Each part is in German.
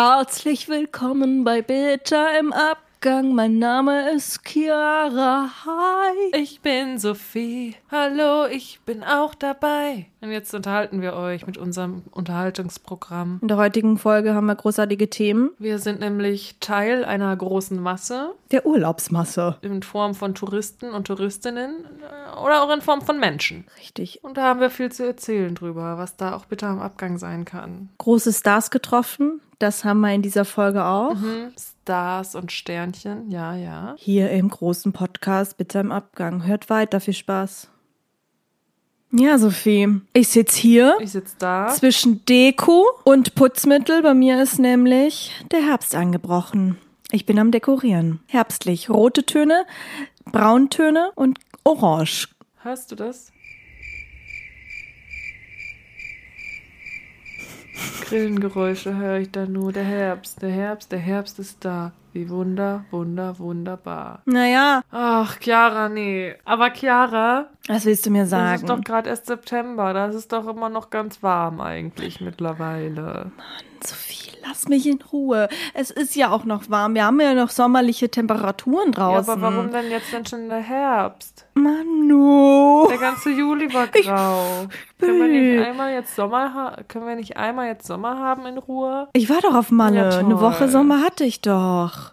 Herzlich willkommen bei Bitter im Abgang. Mein Name ist Chiara. Hi. Ich bin Sophie. Hallo, ich bin auch dabei. Und jetzt unterhalten wir euch mit unserem Unterhaltungsprogramm. In der heutigen Folge haben wir großartige Themen. Wir sind nämlich Teil einer großen Masse Der Urlaubsmasse. in Form von Touristen und Touristinnen äh, oder auch in Form von Menschen. Richtig. Und da haben wir viel zu erzählen drüber, was da auch bitter am Abgang sein kann. Große Stars getroffen. Das haben wir in dieser Folge auch. Mhm. Stars und Sternchen, ja, ja. Hier im großen Podcast Bitter im Abgang. Hört weiter. Viel Spaß. Ja, Sophie. Ich sitze hier. Ich sitze da. Zwischen Deko und Putzmittel. Bei mir ist nämlich der Herbst angebrochen. Ich bin am Dekorieren. Herbstlich. Rote Töne, Brauntöne und Orange. Hörst du das? Grillengeräusche höre ich da nur. Der Herbst, der Herbst, der Herbst ist da. Wie wunder, wunder, wunderbar. Naja, Ach, Chiara, nee. Aber Chiara, was willst du mir das sagen? ist doch gerade erst September. Das ist doch immer noch ganz warm eigentlich mittlerweile. Sophie, lass mich in Ruhe. Es ist ja auch noch warm. Wir haben ja noch sommerliche Temperaturen Ja, draußen. aber warum denn jetzt denn schon der Herbst? Manu. Der ganze Juli war grau. Können wir nicht einmal jetzt Sommer können wir nicht einmal jetzt Sommer haben in Ruhe? Ich war doch auf Malle. Ja. Eine Woche Sommer hatte ich doch.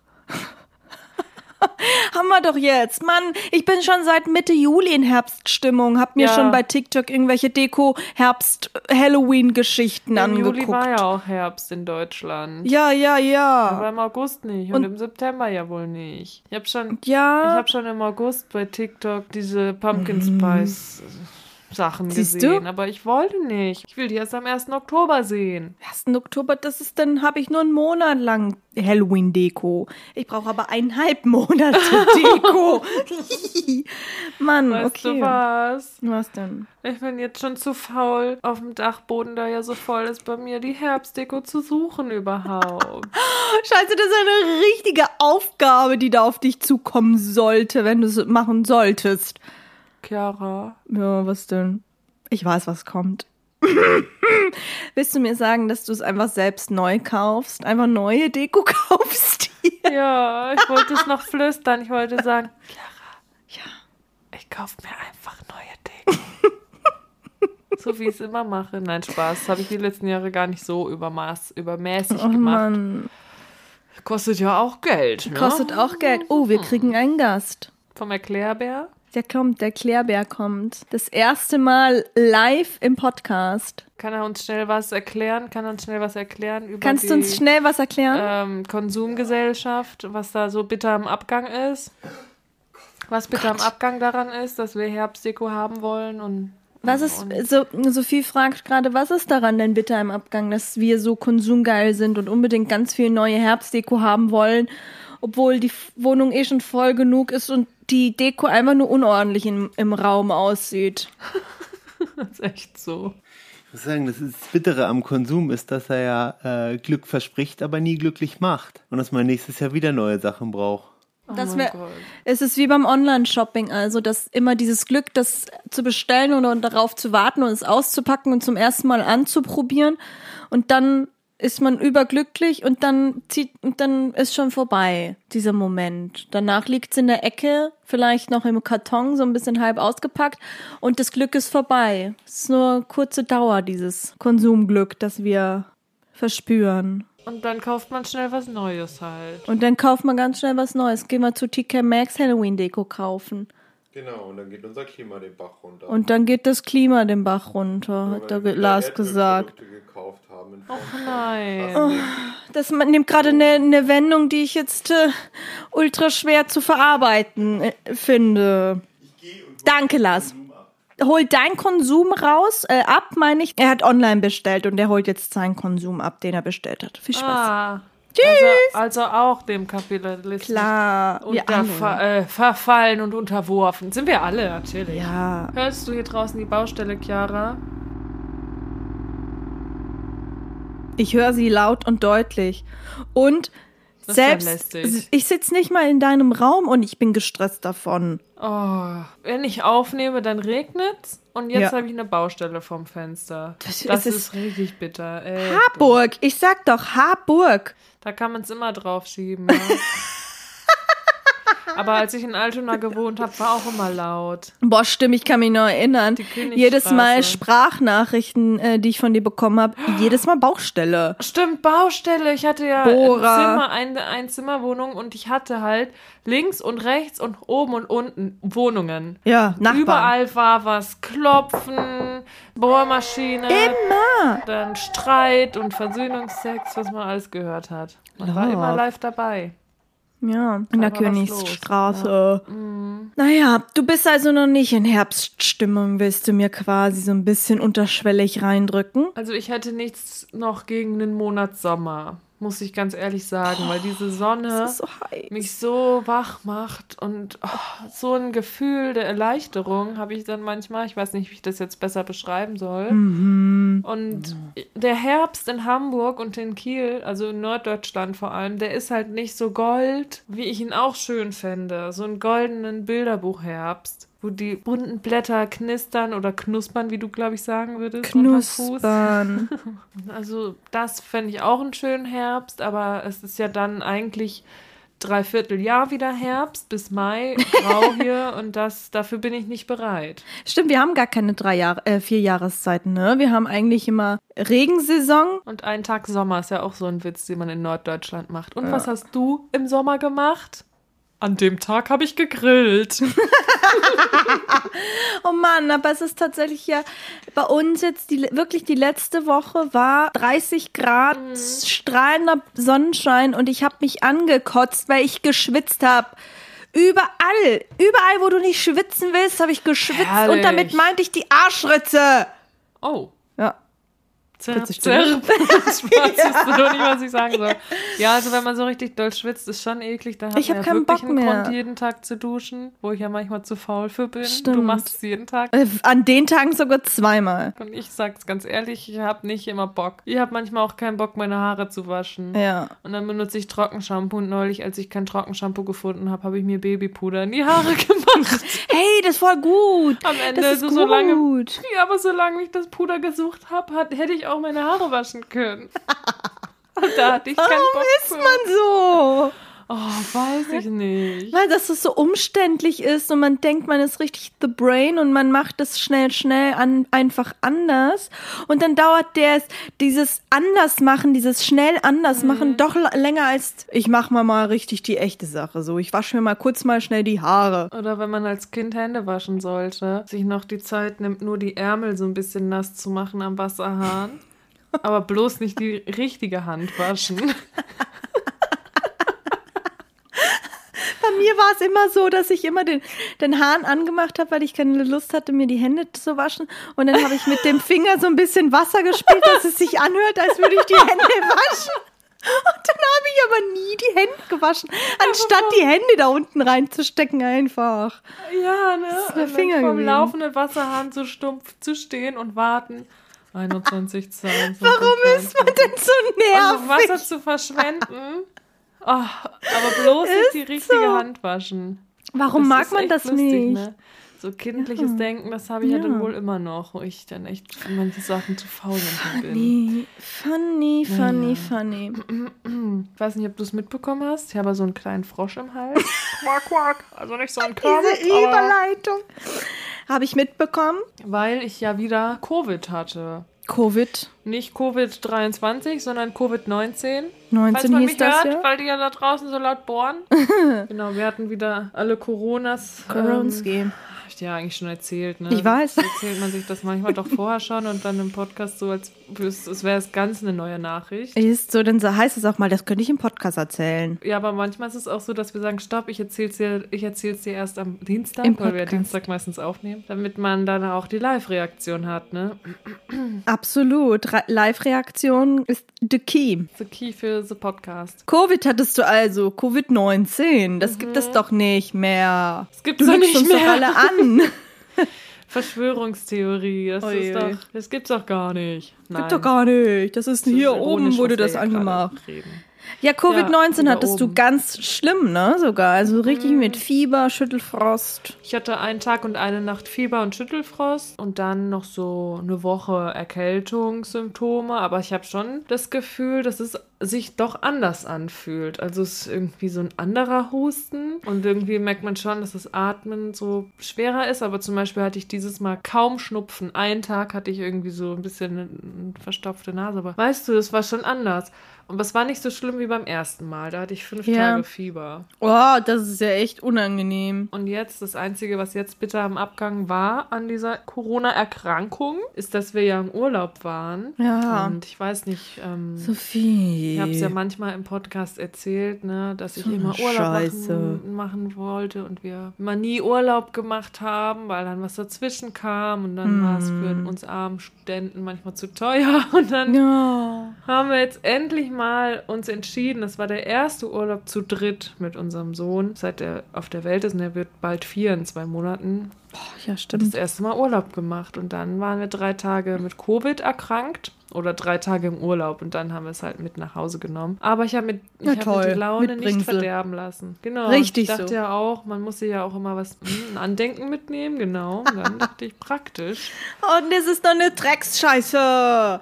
Haben wir doch jetzt. Mann, ich bin schon seit Mitte Juli in Herbststimmung. Hab mir Ja. schon bei TikTok irgendwelche Deko-Herbst-Halloween-Geschichten angeguckt. Juli war ja auch Herbst in Deutschland. ja, ja, Aber ja. im August nicht und, Und- im September ja wohl nicht. Ich habe schon, ich Ja. habe schon im August bei TikTok diese Pumpkin Spice Sachen. Siehst gesehen, du? aber ich wollte nicht. Ich will die erst am 1. Oktober sehen. 1. Oktober, das ist dann, habe ich nur einen Monat lang Halloween-Deko. Ich brauche aber eineinhalb Monate Deko. Mann, Weißt okay. du was? Was denn? Ich bin jetzt schon zu faul, auf dem Dachboden, da ja so voll ist, bei mir die Herbstdeko zu suchen überhaupt. Scheiße, das ist eine richtige Aufgabe, die da auf dich zukommen sollte, wenn du es machen solltest. Chiara, Ja, was denn? Ich weiß, was kommt. Willst du mir sagen, dass du es einfach selbst neu kaufst? Einfach neue Deko kaufst? ja, ich wollte es noch flüstern. Ich wollte sagen, ja. Ich kaufe mir einfach neue Deko. so wie ich es immer mache. Nein, Spaß. Das habe ich die letzten Jahre gar nicht so übermaß, übermäßig Oh gemacht. Mann, Kostet ja auch Geld. Ne? kostet auch Geld. Oh, wir kriegen einen Gast. Vom Erklärbär. Der kommt, der Klärbär kommt. Das erste Mal live im Podcast. Kann er uns schnell was erklären? Kann er uns schnell was erklären über Kannst die du uns schnell was erklären? ähm, Konsumgesellschachaft, was da so bitter am Abgang ist? Was bitter am Abgang daran ist, dass wir Herbstdeko haben wollen und Was ist, so, Sophie fragt gerade, was ist daran denn bitter im Abgang, dass wir so konsumgeil sind und unbedingt ganz viel neue Herbstdeko haben wollen, obwohl die Wohnung eh schon voll genug ist und die Deko einfach nur unordentlich im, im Raum aussieht. das ist echt so. Ich muss sagen, das, ist das Bittere am Konsum ist, dass er ja äh, Glück verspricht, aber nie glücklich macht. Und dass man nächstes Jahr wieder neue Sachen braucht. Das oh wär- Gott. Es ist wie beim Online-Shopping, also dass immer dieses Glück, das zu bestellen und, und darauf zu warten und es auszupacken und zum ersten Mal anzuprobieren und dann ist man überglücklich und dann zieht und dann ist schon vorbei dieser Moment. Danach liegt's in der Ecke, vielleicht noch im Karton, so ein bisschen halb ausgepackt und das Glück ist vorbei. Es ist nur kurze Dauer dieses Konsumglück, das wir verspüren. Und dann kauft man schnell was Neues halt. Und dann kauft man ganz schnell was Neues. Gehen wir zu TK Maxx Halloween Deko kaufen. Genau, und dann geht unser Klima den Bach runter. Und dann geht das Klima den Bach runter, hat der Lars gesagt. gekauft haben Och nein. Das man- nimmt gerade eine eine Wendung, die ich jetzt äh, ultra schwer zu verarbeiten äh, finde. Danke, Lars. Hol dein Konsum raus, äh, ab, meine ich. Er hat online bestellt und er holt jetzt seinen Konsum ab, den er bestellt hat. Viel Spaß. Ah. Also, also auch dem Kapitalisten. Klar, alle. ver, äh, verfallen und unterworfen. Sind wir alle, natürlich. Ja. Hörst du hier draußen die Baustelle, Chiara? Ich höre sie laut und deutlich. Und Das ja Selbst, lästig. ich sitze nicht mal in deinem Raum und ich bin gestresst davon. Oh, wenn ich aufnehme, dann regnet's und jetzt Ja. habe ich eine Baustelle vom Fenster. Das- Das, ist, ist- richtig bitter. Ey. Harburg, ich sag doch Harburg. Da kann man es immer drauf schieben. Ja. Aber als ich in Altona gewohnt habe, war auch immer laut. Boah, stimmt, ich kann mich noch erinnern. Jedes Mal Sprachnachrichten, äh, die ich von dir bekommen habe, jedes Mal Baustelle. Stimmt, Baustelle. Ich hatte ja Bohrer. ein Zimmer, eine Einzimmerwohnung und ich hatte halt links und rechts und oben und unten Wohnungen. Ja, Nachbarn. Überall war was. Klopfen, Bohrmaschine. Immer. Dann Streit und Versöhnungsex, was man alles gehört hat. Man war Love. immer live dabei. Ja, in der Da war was Königsstraße. Naja, du bist also noch nicht in Herbststimmung, willst du mir quasi so ein bisschen unterschwellig reindrücken? Also ich hätte nichts noch gegen den Monat Sommer, muss ich ganz ehrlich sagen, weil diese Sonne Das ist so mich so wach macht und oh, so ein Gefühl der Erleichterung habe ich dann manchmal. Ich weiß nicht, wie ich das jetzt besser beschreiben soll. Und der Herbst in Hamburg und in Kiel, also in Norddeutschland vor allem, der ist halt nicht so gold, wie ich ihn auch schön fände. So einen goldenen Bilderbuchherbst, wo die bunten Blätter knistern oder knuspern, wie du, glaube ich, sagen würdest. Knuspern. Also das fände ich auch einen schönen Herbst, aber es ist ja dann eigentlich dreiviertel Jahr wieder Herbst bis Mai, grau hier und das, dafür bin ich nicht bereit. Stimmt, wir haben gar keine drei Jahre, äh, vier Jahreszeiten, ne? Wir haben eigentlich immer Regensaison. Und ein Tag Sommer ist ja auch so ein Witz, den man in Norddeutschland macht. Und was hast du im Sommer gemacht? An dem Tag habe ich gegrillt. Oh Mann, aber es ist tatsächlich ja bei uns jetzt die, wirklich die letzte Woche war 30 Grad, strahlender Sonnenschein und ich habe mich angekotzt, weil ich geschwitzt habe. Überall, überall, wo du nicht schwitzen willst, habe ich geschwitzt und Herrlich. damit meinte ich die Arschritze. Oh. Ja. Stimme. zerp. Spaß, wusste doch nicht, was ich sagen soll. Ja, also wenn man so richtig doll schwitzt, ist schon eklig. Da hat Ich hab man ja keinen Bock einen mehr. Grund, jeden Tag zu duschen, wo ich ja manchmal zu faul für bin. Du Stimmt. machst es jeden Tag. Äh, An den Tagen sogar zweimal. Und ich sag's ganz ehrlich, ich habe nicht immer Bock. Ich habe manchmal auch keinen Bock, meine Haare zu waschen. Ja. Und dann benutze ich Trockenshampoo. Und neulich, als ich kein Trockenshampoo gefunden habe, habe ich mir Babypuder in die Haare gemacht. Hey, das voll gut. Am Ende, das ist so, gut. solange, ja, aber solange ich das Puder gesucht habe, hätte ich auch meine Haare waschen können. Und da hatte ich keinen Warum Bock ist man so? Oh, weiß ich nicht. Weil dass es so umständlich ist und man denkt, man ist richtig the brain und man macht es schnell, schnell an, einfach anders. Und dann dauert der dieses anders machen, dieses schnell anders machen doch l- länger als ich mach mal mal richtig die echte Sache. So, ich wasche mir mal kurz mal schnell die Haare. Oder wenn man als Kind Hände waschen sollte, sich noch die Zeit nimmt, nur die Ärmel so ein bisschen nass zu machen am Wasserhahn. Aber bloß nicht die richtige Hand waschen. Bei mir war es immer so, dass ich immer den, den Hahn angemacht habe, weil ich keine Lust hatte, mir die Hände zu waschen. Und dann habe ich mit dem Finger so ein bisschen Wasser gespielt, dass es sich anhört, als würde ich die Hände waschen. Und dann habe ich aber nie die Hände gewaschen, anstatt die Hände da unten reinzustecken einfach. Ja, ne? ist der Und dann Finger vom gewesen. laufenden Wasserhahn so stumpf zu stehen und warten. 21, 22. Warum ist man denn so Also Wasser nervig? zu verschwenden. Oh, aber bloß nicht die richtige so. Hand waschen. Warum Das mag man das lustig, nicht? Ne? So kindliches Denken, das habe ich ja. Ja. dann wohl immer noch, wo ich dann echt für manche Sachen zu faul bin. Nee, funny, funny, funny. Ich weiß nicht, ob du es mitbekommen hast. Ich habe so einen kleinen Frosch im Hals. quack, quack. Also nicht so ein Körper, Diese Überleitung. Habe ich mitbekommen. weil ich ja wieder Covid hatte. Covid. Nicht Covid-23, sondern Covid-19. 19 Falls man hieß mich das hört, ja. weil die ja da draußen so laut bohren. genau, wir hatten wieder alle Coronas. Koronski. Ähm, hab ich dir ja eigentlich schon erzählt, ne? Ich weiß. Erzählt man sich das manchmal doch vorher schon und dann im Podcast so, als es es wäre es ganz eine neue Nachricht. Ist so, dann so heißt es auch mal, das könnte ich im Podcast erzählen. Ja, aber manchmal ist es auch so, dass wir sagen, stopp, ich erzähl's dir, ich erzähl's dir erst am Dienstag, Im weil wir ja. Dienstag meistens aufnehmen, damit man dann auch die Live-Reaktion hat, ne? Absolut. Re- Live-Reaktion ist the key. The key für the Podcast. Covid hattest du also, Covid-19. Das gibt es doch nicht mehr. Das gibt's Du doch nicht uns doch mehr. alle an. Verschwörungstheorie, das Oje. ist doch, das gibt's doch gar nicht. Nein. Gibt doch gar nicht. Das ist hier ironisch, oben, wurde das hier angemacht. reden. Ja, Covid-19 Ja, hattest du ganz schlimm, ne? Sogar. Also richtig Mhm. mit Fieber, Schüttelfrost. Ich hatte einen Tag und eine Nacht Fieber und Schüttelfrost und dann noch so eine Woche Erkältungssymptome. Aber ich habe schon das Gefühl, dass es sich doch anders anfühlt. Also es ist irgendwie so ein anderer Husten und irgendwie merkt man schon, dass das Atmen so schwerer ist. Aber zum Beispiel hatte ich dieses Mal kaum Schnupfen. Einen Tag hatte ich irgendwie so ein bisschen eine, eine verstopfte Nase. Aber weißt du, das war schon anders. Und es war nicht so schlimm wie beim ersten Mal. Da hatte ich fünf Ja. Tage Fieber. Oh, das ist ja echt unangenehm. Und jetzt, das Einzige, was jetzt bitter am Abgang war an dieser Corona-Erkrankung, ist, dass wir ja im Urlaub waren. Ja. Und ich weiß nicht, ähm, Sophie. ich habe es ja manchmal im Podcast erzählt, ne, dass ich So eine immer Urlaub machen, machen wollte und wir immer nie Urlaub gemacht haben, weil dann was dazwischen kam und dann war es für Hm. uns armen Studenten manchmal zu teuer. Und dann ja. haben wir jetzt endlich mal uns entschieden. Das war der erste Urlaub zu dritt mit unserem Sohn, seit er auf der Welt ist. Und er wird bald vier in zwei Monaten. Ja, Das stimmt. erste Mal Urlaub gemacht. Und dann waren wir drei Tage mit Covid erkrankt. Oder drei Tage im Urlaub und dann haben wir es halt mit nach Hause genommen. Aber ich habe mit, ich Na hab mir die Laune nicht verderben lassen. Genau. Richtig Ich dachte so. ja auch, man muss sich ja auch immer was, hm, ein Andenken mitnehmen, genau. Und dann dachte ich, praktisch. Und das ist doch eine Drecksscheiße.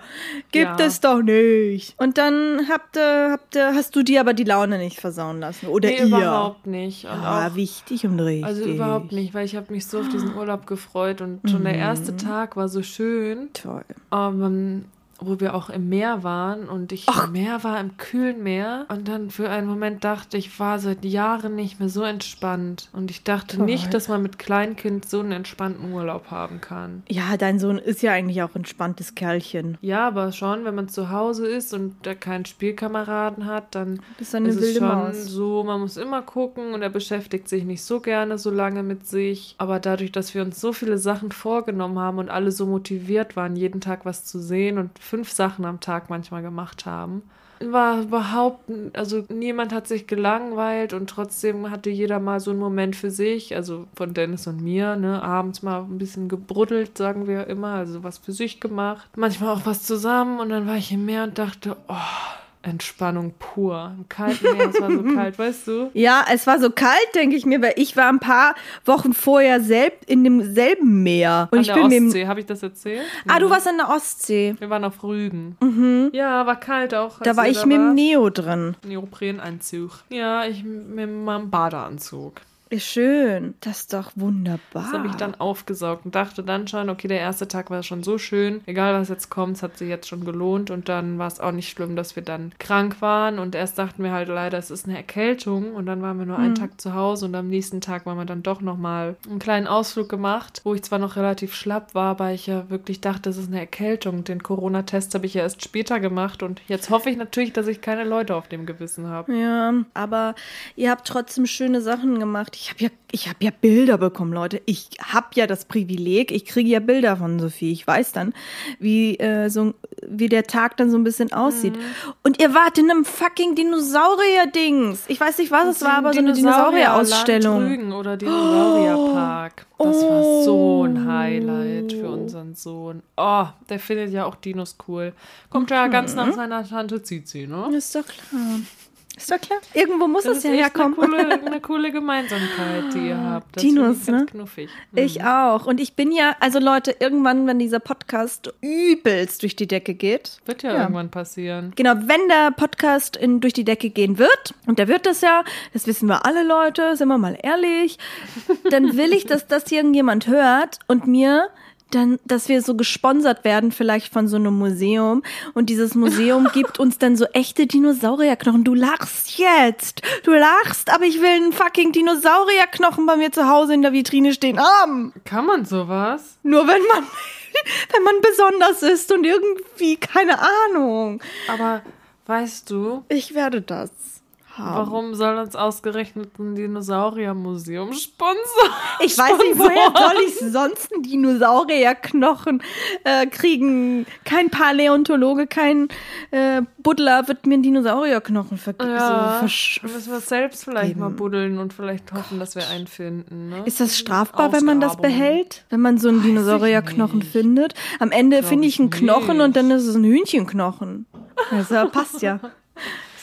Gibt Ja. es doch nicht. Und dann habt ihr, habt ihr, hast du dir aber die Laune nicht versauen lassen. Oder nee, ihr. überhaupt nicht. Ah, auch wichtig und richtig. Also überhaupt nicht, weil ich habe mich so auf diesen Urlaub gefreut und schon der erste Tag war so schön, Toll. ähm, wo wir auch im Meer waren und ich im Meer war, im kühlen Meer und dann für einen Moment dachte ich, war seit Jahren nicht mehr so entspannt und ich dachte Toll. nicht, dass man mit Kleinkind so einen entspannten Urlaub haben kann. Ja, dein Sohn ist ja eigentlich auch ein entspanntes Kerlchen. Ja, aber schon, wenn man zu Hause ist und da keinen Spielkameraden hat, dann ist eine es ist wilde schon Maus. so, man muss immer gucken und er beschäftigt sich nicht so gerne so lange mit sich. Aber dadurch, dass wir uns so viele Sachen vorgenommen haben und alle so motiviert waren, jeden Tag was zu sehen und fünf Sachen am Tag manchmal gemacht haben, war überhaupt, also niemand hat sich gelangweilt und trotzdem hatte jeder mal so einen Moment für sich, also von Dennis und mir, ne, abends mal ein bisschen gebruddelt, sagen wir immer, also was für sich gemacht, manchmal auch was zusammen und dann war ich im Meer und dachte, oh, Entspannung pur. Im kalten Meer, es war so kalt, weißt du? Ja, es war so kalt, denke ich mir, weil ich war ein paar Wochen vorher selbst in demselben Meer. Und An ich der bin Ostsee, habe ich das erzählt? Ah, du warst an der Ostsee. Wir waren auf Rügen. Ja, war kalt auch. Da war ich mit dem. Neo drin. Neoprenanzug. Ja, ich mit meinem Badeanzug. Schön. Das ist doch wunderbar. Das habe ich dann aufgesaugt und dachte dann schon, okay, der erste Tag war schon so schön. Egal, was jetzt kommt, es hat sich jetzt schon gelohnt. Und dann war es auch nicht schlimm, dass wir dann krank waren. Und erst dachten wir halt leider, es ist eine Erkältung. Und dann waren wir nur Mhm. einen Tag zu Hause. Und am nächsten Tag waren wir dann doch nochmal einen kleinen Ausflug gemacht, wo ich zwar noch relativ schlapp war, aber ich ja wirklich dachte, es ist eine Erkältung. Den Corona-Test habe ich ja erst später gemacht. Und jetzt hoffe ich natürlich, dass ich keine Leute auf dem Gewissen habe. Ja, aber ihr habt trotzdem schöne Sachen gemacht. Ich habe ja, ich habe ja Bilder bekommen, Leute. Ich habe ja das Privileg, ich kriege ja Bilder von Sophie. Ich weiß dann, wie äh, so wie der Tag dann so ein bisschen aussieht. Und ihr wart in einem fucking Dinosaurier-Dings. Ich weiß nicht, was es war, aber so eine Dinosaurier-Ausstellung. Oder Dinosaurierpark. Das war so ein Highlight für unseren Sohn. Oh, der findet ja auch Dinos cool. Kommt ja ganz nach seiner Tante Zizi, ne? Ist doch klar. Ist doch klar. Irgendwo muss Das es ja echt eine herkommen. coole, eine coole Gemeinsamkeit, die ihr habt. Das Dinos, ne? knuffig. Ich auch. Und ich bin ja, also Leute, irgendwann, wenn dieser Podcast übelst durch die Decke geht, Wird ja, Ja. irgendwann passieren. Genau, wenn der Podcast in, durch die Decke gehen wird, und der wird das ja, das wissen wir alle Leute, sind wir mal ehrlich, dann will ich, dass das irgendjemand hört und mir dann, dass wir so gesponsert werden, vielleicht von so einem Museum. Und dieses Museum gibt uns dann so echte Dinosaurierknochen. Du lachst jetzt. Du lachst, aber ich will einen fucking Dinosaurierknochen bei mir zu Hause in der Vitrine stehen haben. Kann man sowas? Nur wenn man, wenn man besonders ist und irgendwie, keine Ahnung. Aber weißt du, Ich werde das Warum soll uns ausgerechnet ein Dinosauriermuseum sponsern? Ich weiß nicht, woher soll ich sonst einen Dinosaurierknochen äh, kriegen? Kein Paläontologe, kein äh, Buddler wird mir einen Dinosaurierknochen ver Ja, so müssen wir selbst vielleicht mal geben. buddeln und vielleicht hoffen, dass wir einen finden. Ne? Ist das strafbar, wenn man das behält? Wenn man so einen Dinosaurierknochen nicht. findet? Am Ende finde ich einen Knochen und nicht. dann ist es ein Hühnchenknochen. Also passt ja.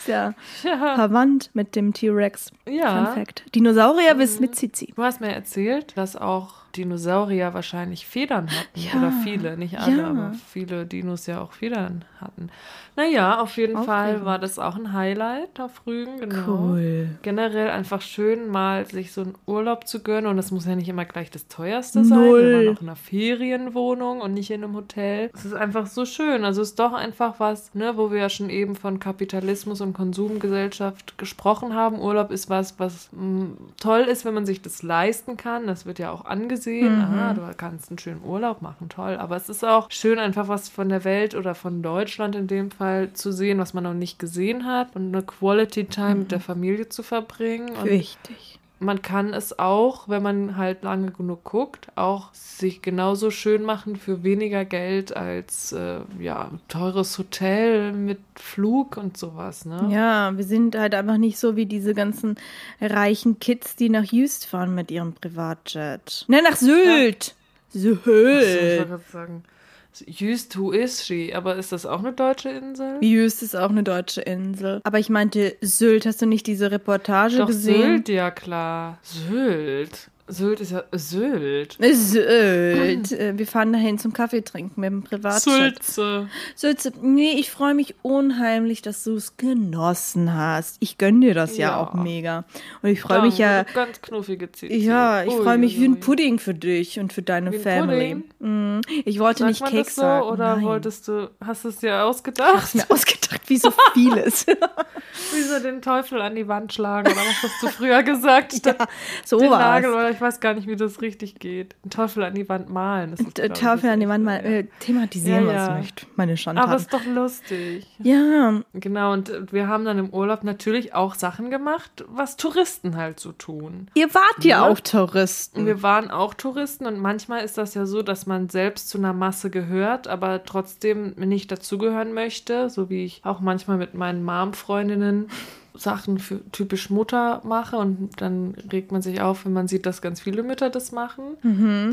Ja Ja. verwandt mit dem T-Rex. Ja. Fun Fact. Dinosaurier bis mit Zizi. Du hast mir erzählt, dass auch Dinosaurier wahrscheinlich Federn hatten. Ja. Oder viele, nicht alle, aber viele Dinos ja auch Federn hatten. Naja, auf jeden Fall Aufregend. war das auch ein Highlight auf Rügen, genau. Cool. Generell einfach schön, mal sich so einen Urlaub zu gönnen. Und das muss ja nicht immer gleich das teuerste sein. Null. Wir waren auch in einer Ferienwohnung und nicht in einem Hotel. Es ist einfach so schön. Also es ist doch einfach was, ne, wo wir ja schon eben von Kapitalismus und Konsumgesellschaft gesprochen haben. Urlaub ist was, was mh, toll ist, wenn man sich das leisten kann. Das wird ja auch angesehen. Ah, du kannst einen schönen Urlaub machen, toll. Aber es ist auch schön, einfach was von der Welt oder von Deutschland in dem Fall zu sehen, was man noch nicht gesehen hat und eine Quality Time mit der Familie zu verbringen. Wichtig. man kann es auch, wenn man halt lange genug guckt, auch sich genauso schön machen für weniger Geld als äh, ja teures Hotel mit Flug und sowas, ne? Ja, wir sind halt einfach nicht so wie diese ganzen reichen Kids, die nach Jüst fahren mit ihrem Privatjet. Ne, nach Sylt. Ach so, ich Sylt. sagen. Just, who is she? Aber ist das auch eine deutsche Insel? Jüst ist auch eine deutsche Insel. Aber ich meinte Sylt. Hast du nicht diese Reportage Doch, gesehen? Sylt, ja klar. Sylt. Sylt ist ja Sylt. Sylt. Äh, Wir fahren dahin zum Kaffee trinken mit dem Privatjet. Sülze. Sylt. Nee, ich freue mich unheimlich, dass du es genossen hast. Ich gönn dir das ja, Ja. auch mega. Und ich freue mich ja. Ganz knuffige Zizi. Ja, ich freue mich wie ein. Pudding für dich und für deine Wie Family. Mm, Ich wollte Sagt nicht Keks so sagen. oder Nein. wolltest du, hast du es dir ausgedacht? Hast mir ausgedacht, wie so vieles. Wie so den Teufel an die Wand schlagen oder was hast du früher gesagt? Ja, so den war's. Nagel oder ich weiß gar nicht, wie das richtig geht. Den Teufel an die Wand malen. Das ist, Äh, Teufel an die Wand mal Richtige, äh, thematisieren, Ja, was ja. du möchtest. Meine Aber Schandtaten. ist doch lustig. Ja, Genau, und äh, wir haben dann im Urlaub natürlich auch Sachen gemacht, was Touristen halt so tun. ihr wart ja Ja. auch Touristen. Wir waren auch Touristen und manchmal ist das ja so, dass man selbst zu einer Masse gehört, aber trotzdem nicht dazugehören möchte, so wie ich auch manchmal mit meinen Mom-Freundinnen Sachen für typisch Mutter mache und dann regt man sich auf, wenn man sieht, dass ganz viele Mütter das machen,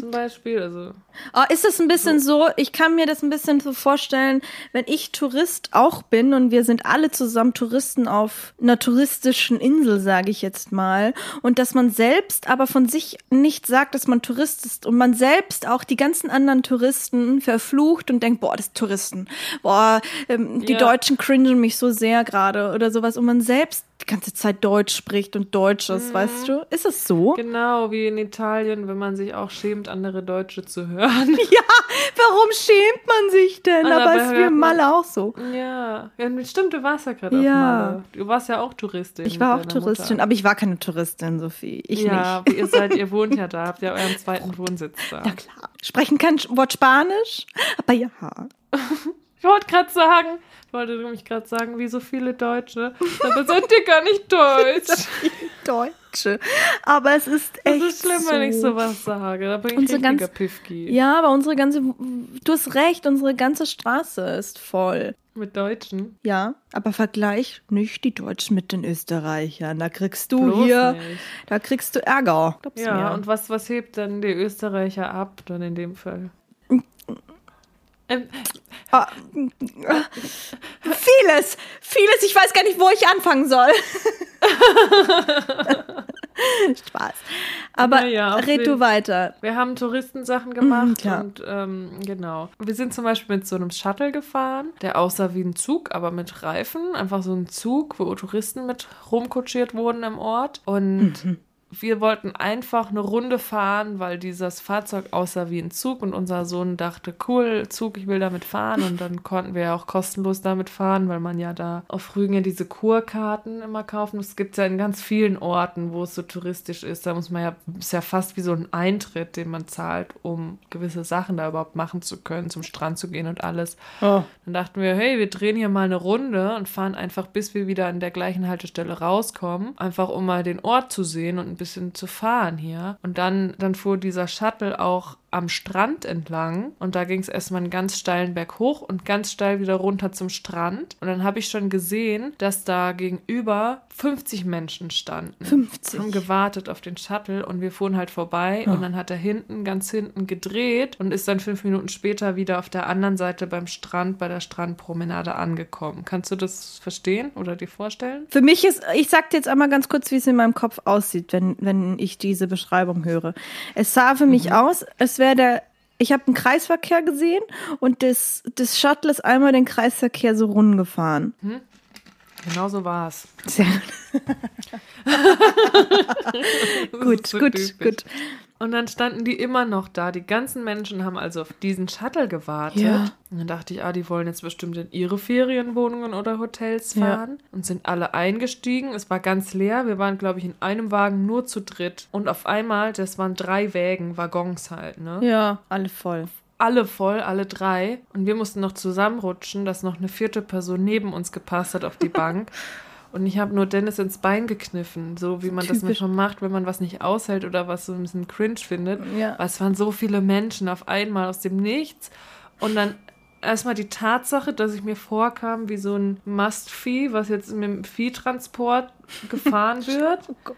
zum Beispiel. Also Oh, ist das ein bisschen so, ich kann mir das ein bisschen so vorstellen, wenn ich Tourist auch bin und wir sind alle zusammen Touristen auf einer touristischen Insel, sage ich jetzt mal, und dass man selbst aber von sich nicht sagt, dass man Tourist ist und man selbst auch die ganzen anderen Touristen verflucht und denkt, boah, das sind Touristen, boah, ähm, die Ja. Deutschen cringen mich so sehr gerade oder sowas und man selbst die ganze Zeit Deutsch spricht und Deutsches, weißt du? Ist es so? genau wie in Italien, wenn man sich auch schämt, andere Deutsche zu hören. Ja, warum schämt man sich denn? Ah, Aber ist man- Malle auch so. ja, ja, stimmt, du warst ja gerade Ja. auf Malle. Du warst ja auch Touristin. Ich war auch Touristin, Mutter. aber ich war keine Touristin, Sophie. Ich ja, nicht. aber ihr seid, ihr wohnt ja da, habt ja euren zweiten Wohnsitz da. Ja klar. Sprechen kein Wort Spanisch, aber ja. Ich wollte gerade sagen, ich wollte nämlich gerade sagen, wie so viele Deutsche, aber seid ihr gar nicht deutsch. Deutsche. Aber es ist Das echt ist schlimm, so. wenn ich sowas sage. Da bin ich Unsere richtiger ganz- Pifki. Ja, aber unsere ganze, du hast recht, unsere ganze Straße ist voll. Mit Deutschen. Ja, aber vergleich nicht die Deutschen mit den Österreichern. Da kriegst du Bloß hier, nicht. da kriegst du Ärger. Glaub's Ja, mir. und was, was hebt dann die Österreicher ab, dann in dem Fall? Ähm, Ah, vieles, vieles. Ich weiß gar nicht, wo ich anfangen soll. Spaß. Aber auf red du weiter. wir haben Touristensachen gemacht Mhm, und ähm, genau. Wir sind zum Beispiel mit so einem Shuttle gefahren, der aussah wie ein Zug, aber mit Reifen. Einfach so ein Zug, wo Touristen mit rumkutschiert wurden im Ort. Und wir wollten einfach eine Runde fahren, weil dieses Fahrzeug aussah wie ein Zug und unser Sohn dachte, cool, Zug, ich will damit fahren. Und dann konnten wir ja auch kostenlos damit fahren, weil man ja da auf Rügen ja diese Kurkarten immer kaufen muss. Es gibt ja in ganz vielen Orten, wo es so touristisch ist. Da muss man ja, ist ja fast wie so ein Eintritt, den man zahlt, um gewisse Sachen da überhaupt machen zu können, zum Strand zu gehen und alles. Oh. Dann dachten wir, hey, wir drehen hier mal eine Runde und fahren einfach, bis wir wieder an der gleichen Haltestelle rauskommen, einfach um mal den Ort zu sehen und ein bisschen zu fahren hier. Und dann, dann fuhr dieser Shuttle auch am Strand entlang und da ging es erstmal einen ganz steilen Berg hoch und ganz steil wieder runter zum Strand. Und dann habe ich schon gesehen, dass da gegenüber 50 Menschen standen. 50. Haben gewartet auf den Shuttle und wir fuhren halt vorbei und dann hat er hinten, ganz hinten gedreht und ist dann fünf Minuten später wieder auf der anderen Seite beim Strand, bei der Strandpromenade angekommen. Kannst du das verstehen oder dir vorstellen? Für mich ist, ich sag dir jetzt einmal ganz kurz, wie es in meinem Kopf aussieht, wenn, wenn ich diese Beschreibung höre. Es sah für mich aus, es wäre der, ich habe einen Kreisverkehr gesehen und das, das Shuttle ist einmal den Kreisverkehr so rumgefahren. Genau so war es. Sehr gut, so gut, typisch. gut. Und dann standen die immer noch da. Die ganzen Menschen haben also auf diesen Shuttle gewartet. Ja. Und dann dachte ich, ah, die wollen jetzt bestimmt in ihre Ferienwohnungen oder Hotels Ja. fahren. Und sind alle eingestiegen. Es war ganz leer. Wir waren, glaube ich, in einem Wagen nur zu dritt. Und auf einmal, das waren drei Wägen, Waggons halt, ne? Ja, alle voll. Alle voll, alle drei. Und wir mussten noch zusammenrutschen, dass noch eine vierte Person neben uns gepasst hat auf die Bank. Und ich habe nur Dennis ins Bein gekniffen, so wie man das Typisch. manchmal macht, wenn man was nicht aushält oder was so ein bisschen cringe findet. Ja. Weil es waren so viele Menschen auf einmal aus dem Nichts. Und dann erstmal die Tatsache, dass ich mir vorkam wie so ein Mastvieh, was jetzt mit dem Viehtransport gefahren wird. Oh Gott.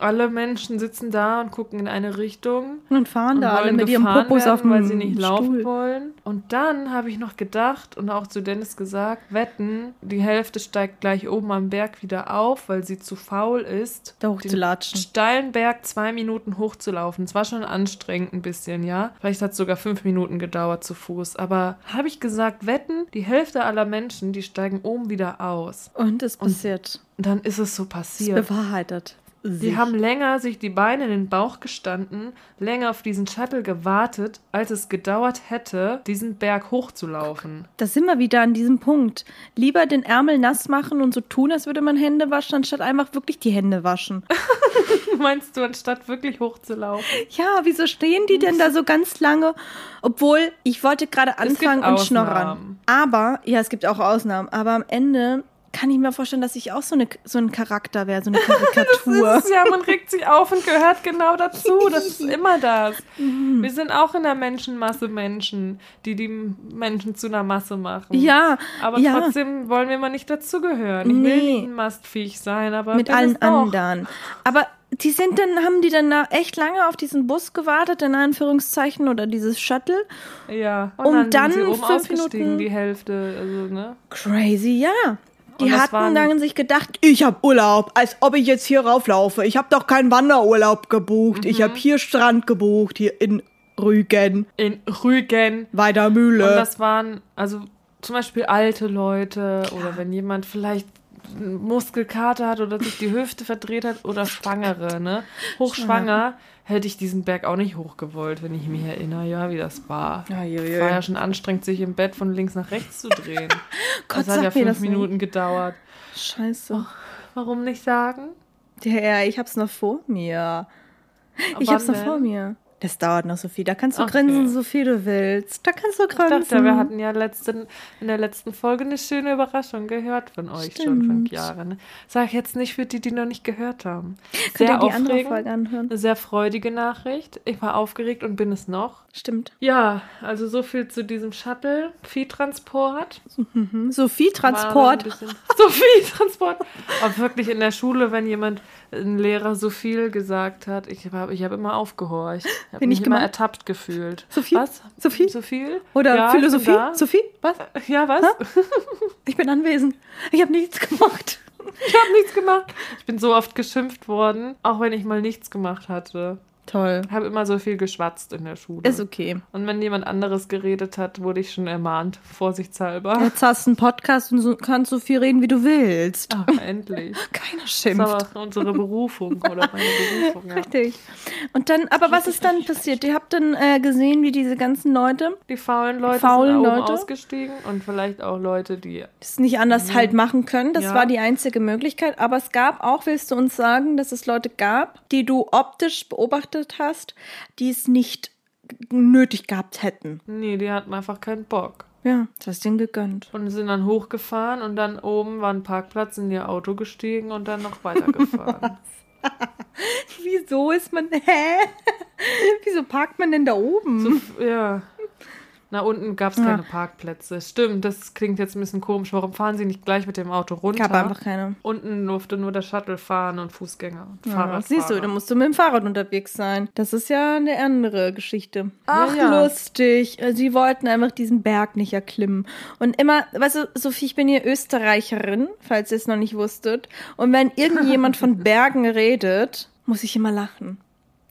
Alle Menschen sitzen da und gucken in eine Richtung Und fahren und da alle mit ihrem Popos werden, auf dem weil sie nicht laufen Stuhl. wollen. Und dann habe ich noch gedacht und auch zu Dennis gesagt, wetten, die Hälfte steigt gleich oben am Berg wieder auf, weil sie zu faul ist, Da den hochzulatschen. steilen Berg zwei Minuten hochzulaufen. Es war schon anstrengend ein bisschen, ja. Vielleicht hat es sogar fünf Minuten gedauert zu Fuß. Aber habe ich gesagt, wetten, die Hälfte aller Menschen, die steigen oben wieder aus. Und es passiert. Und dann ist es so Es passiert. Bewahrheitet. Die sich. haben länger sich die Beine in den Bauch gestanden, länger auf diesen Shuttle gewartet, als es gedauert hätte, diesen Berg hochzulaufen. Da sind wir wieder an diesem Punkt. Lieber den Ärmel nass machen und so tun, als würde man Hände waschen, anstatt einfach wirklich die Hände waschen. Meinst du, anstatt wirklich hochzulaufen? Ja, wieso stehen die denn da so ganz lange? Obwohl, ich wollte gerade anfangen und schnorren. Ausnahmen. Aber, ja, es gibt auch Ausnahmen, aber am Ende kann ich mir vorstellen, dass ich auch so, eine, so ein Charakter wäre, so eine Karikatur. Das ist ja, man regt sich auf und gehört genau dazu. Das ist immer das. Mhm. Wir sind auch in der Menschenmasse Menschen, die die Menschen zu einer Masse machen. ja, Aber ja. trotzdem wollen wir mal nicht dazugehören. Ich will Nee. nicht ein Mastviech sein, aber mit allen anderen. Aber die sind dann, haben die dann da echt lange auf diesen Bus gewartet, in Anführungszeichen, oder dieses Shuttle. Ja. Und Um dann, sind dann sie oben fünf Minuten- die Hälfte. Also, ne? Crazy, ja. Die hatten dann sich gedacht, ich habe Urlaub, als ob ich jetzt hier rauflaufe. Ich habe doch keinen Wanderurlaub gebucht. Ich Mhm. habe hier Strand gebucht, hier in Rügen, In Rügen. Weidermühle. Und das waren, also zum Beispiel alte Leute oder wenn jemand vielleicht Muskelkater hat oder sich die Hüfte verdreht hat oder Schwangere, ne? Hochschwanger hätte ich diesen Berg auch nicht hochgewollt, wenn ich mich erinnere, ja, wie das war. Uiuiui. War ja schon anstrengend, sich im Bett von links nach rechts zu drehen. Gott, das hat ja fünf das nicht. Minuten gedauert. Scheiße. Warum nicht sagen? Ja, ich hab's noch vor mir. Ich Wann hab's noch vor mir. Das dauert noch so viel. Da kannst du Okay. grinsen, so viel du willst. Da kannst du Ich grinsen. dachte, wir hatten ja letzten, in der letzten Folge eine schöne Überraschung gehört von euch schon fünf Stimmt. Jahre. Ne? Sag jetzt nicht für die, die noch nicht gehört haben. Könnt ihr Sehr die andere Folge anhören? eine sehr freudige Nachricht. Ich war aufgeregt und bin es noch. Stimmt. Ja, also so viel zu diesem Shuttle, Viehtransport. Mhm. Transport. So viel Transport. Aber wirklich in der Schule, wenn jemand, ein Lehrer so viel gesagt hat, ich habe ich hab immer aufgehorcht. Ich habe mich ich immer ertappt gefühlt. So viel? Was? So viel? So viel? Oder ja, Philosophie? Sophie? Was? Ja, was? Ich bin anwesend. Ich habe nichts gemacht. Ich habe nichts gemacht. Ich bin so oft geschimpft worden, auch wenn ich mal nichts gemacht hatte. Toll. Ich habe immer so viel geschwatzt in der Schule. Ist okay. Und wenn jemand anderes geredet hat, wurde ich schon ermahnt, vorsichtshalber. Jetzt hast du einen Podcast und so, kannst so viel reden, wie du willst. Ach, endlich. Keiner Das ist schimpft. aber unsere Berufung oder meine Berufung, ja. Richtig. Und dann, aber was ist dann passiert? Ihr habt dann äh, gesehen, wie diese ganzen Leute Die faulen Leute Faulen sind Leute? ausgestiegen und vielleicht auch Leute, die es nicht anders halt machen können. Das Ja. war die einzige Möglichkeit. Aber es gab auch, willst du uns sagen, dass es Leute gab, die du optisch beobachtet hast, die es nicht nötig gehabt hätten. Nee, die hatten einfach keinen Bock. Ja, das hast du ihnen gegönnt. Und sind dann hochgefahren und dann oben war ein Parkplatz in ihr Auto gestiegen und dann noch weitergefahren. Wieso ist man, hä? Wieso parkt man denn da oben? ja. Na, unten gab es Ja. keine Parkplätze. Stimmt, das klingt jetzt ein bisschen komisch. Warum fahren sie nicht gleich mit dem Auto runter? Gab einfach keine. Unten durfte nur der Shuttle fahren und Fußgänger und Ja, Fahrradfahrer. siehst du, da musst du mit dem Fahrrad unterwegs sein. Das ist ja eine andere Geschichte. Ach, ja. lustig. Sie wollten einfach diesen Berg nicht erklimmen. Und immer, weißt du, Sophie, ich bin hier Österreicherin, falls ihr es noch nicht wusstet. Und wenn irgendjemand von Bergen redet, muss ich immer lachen.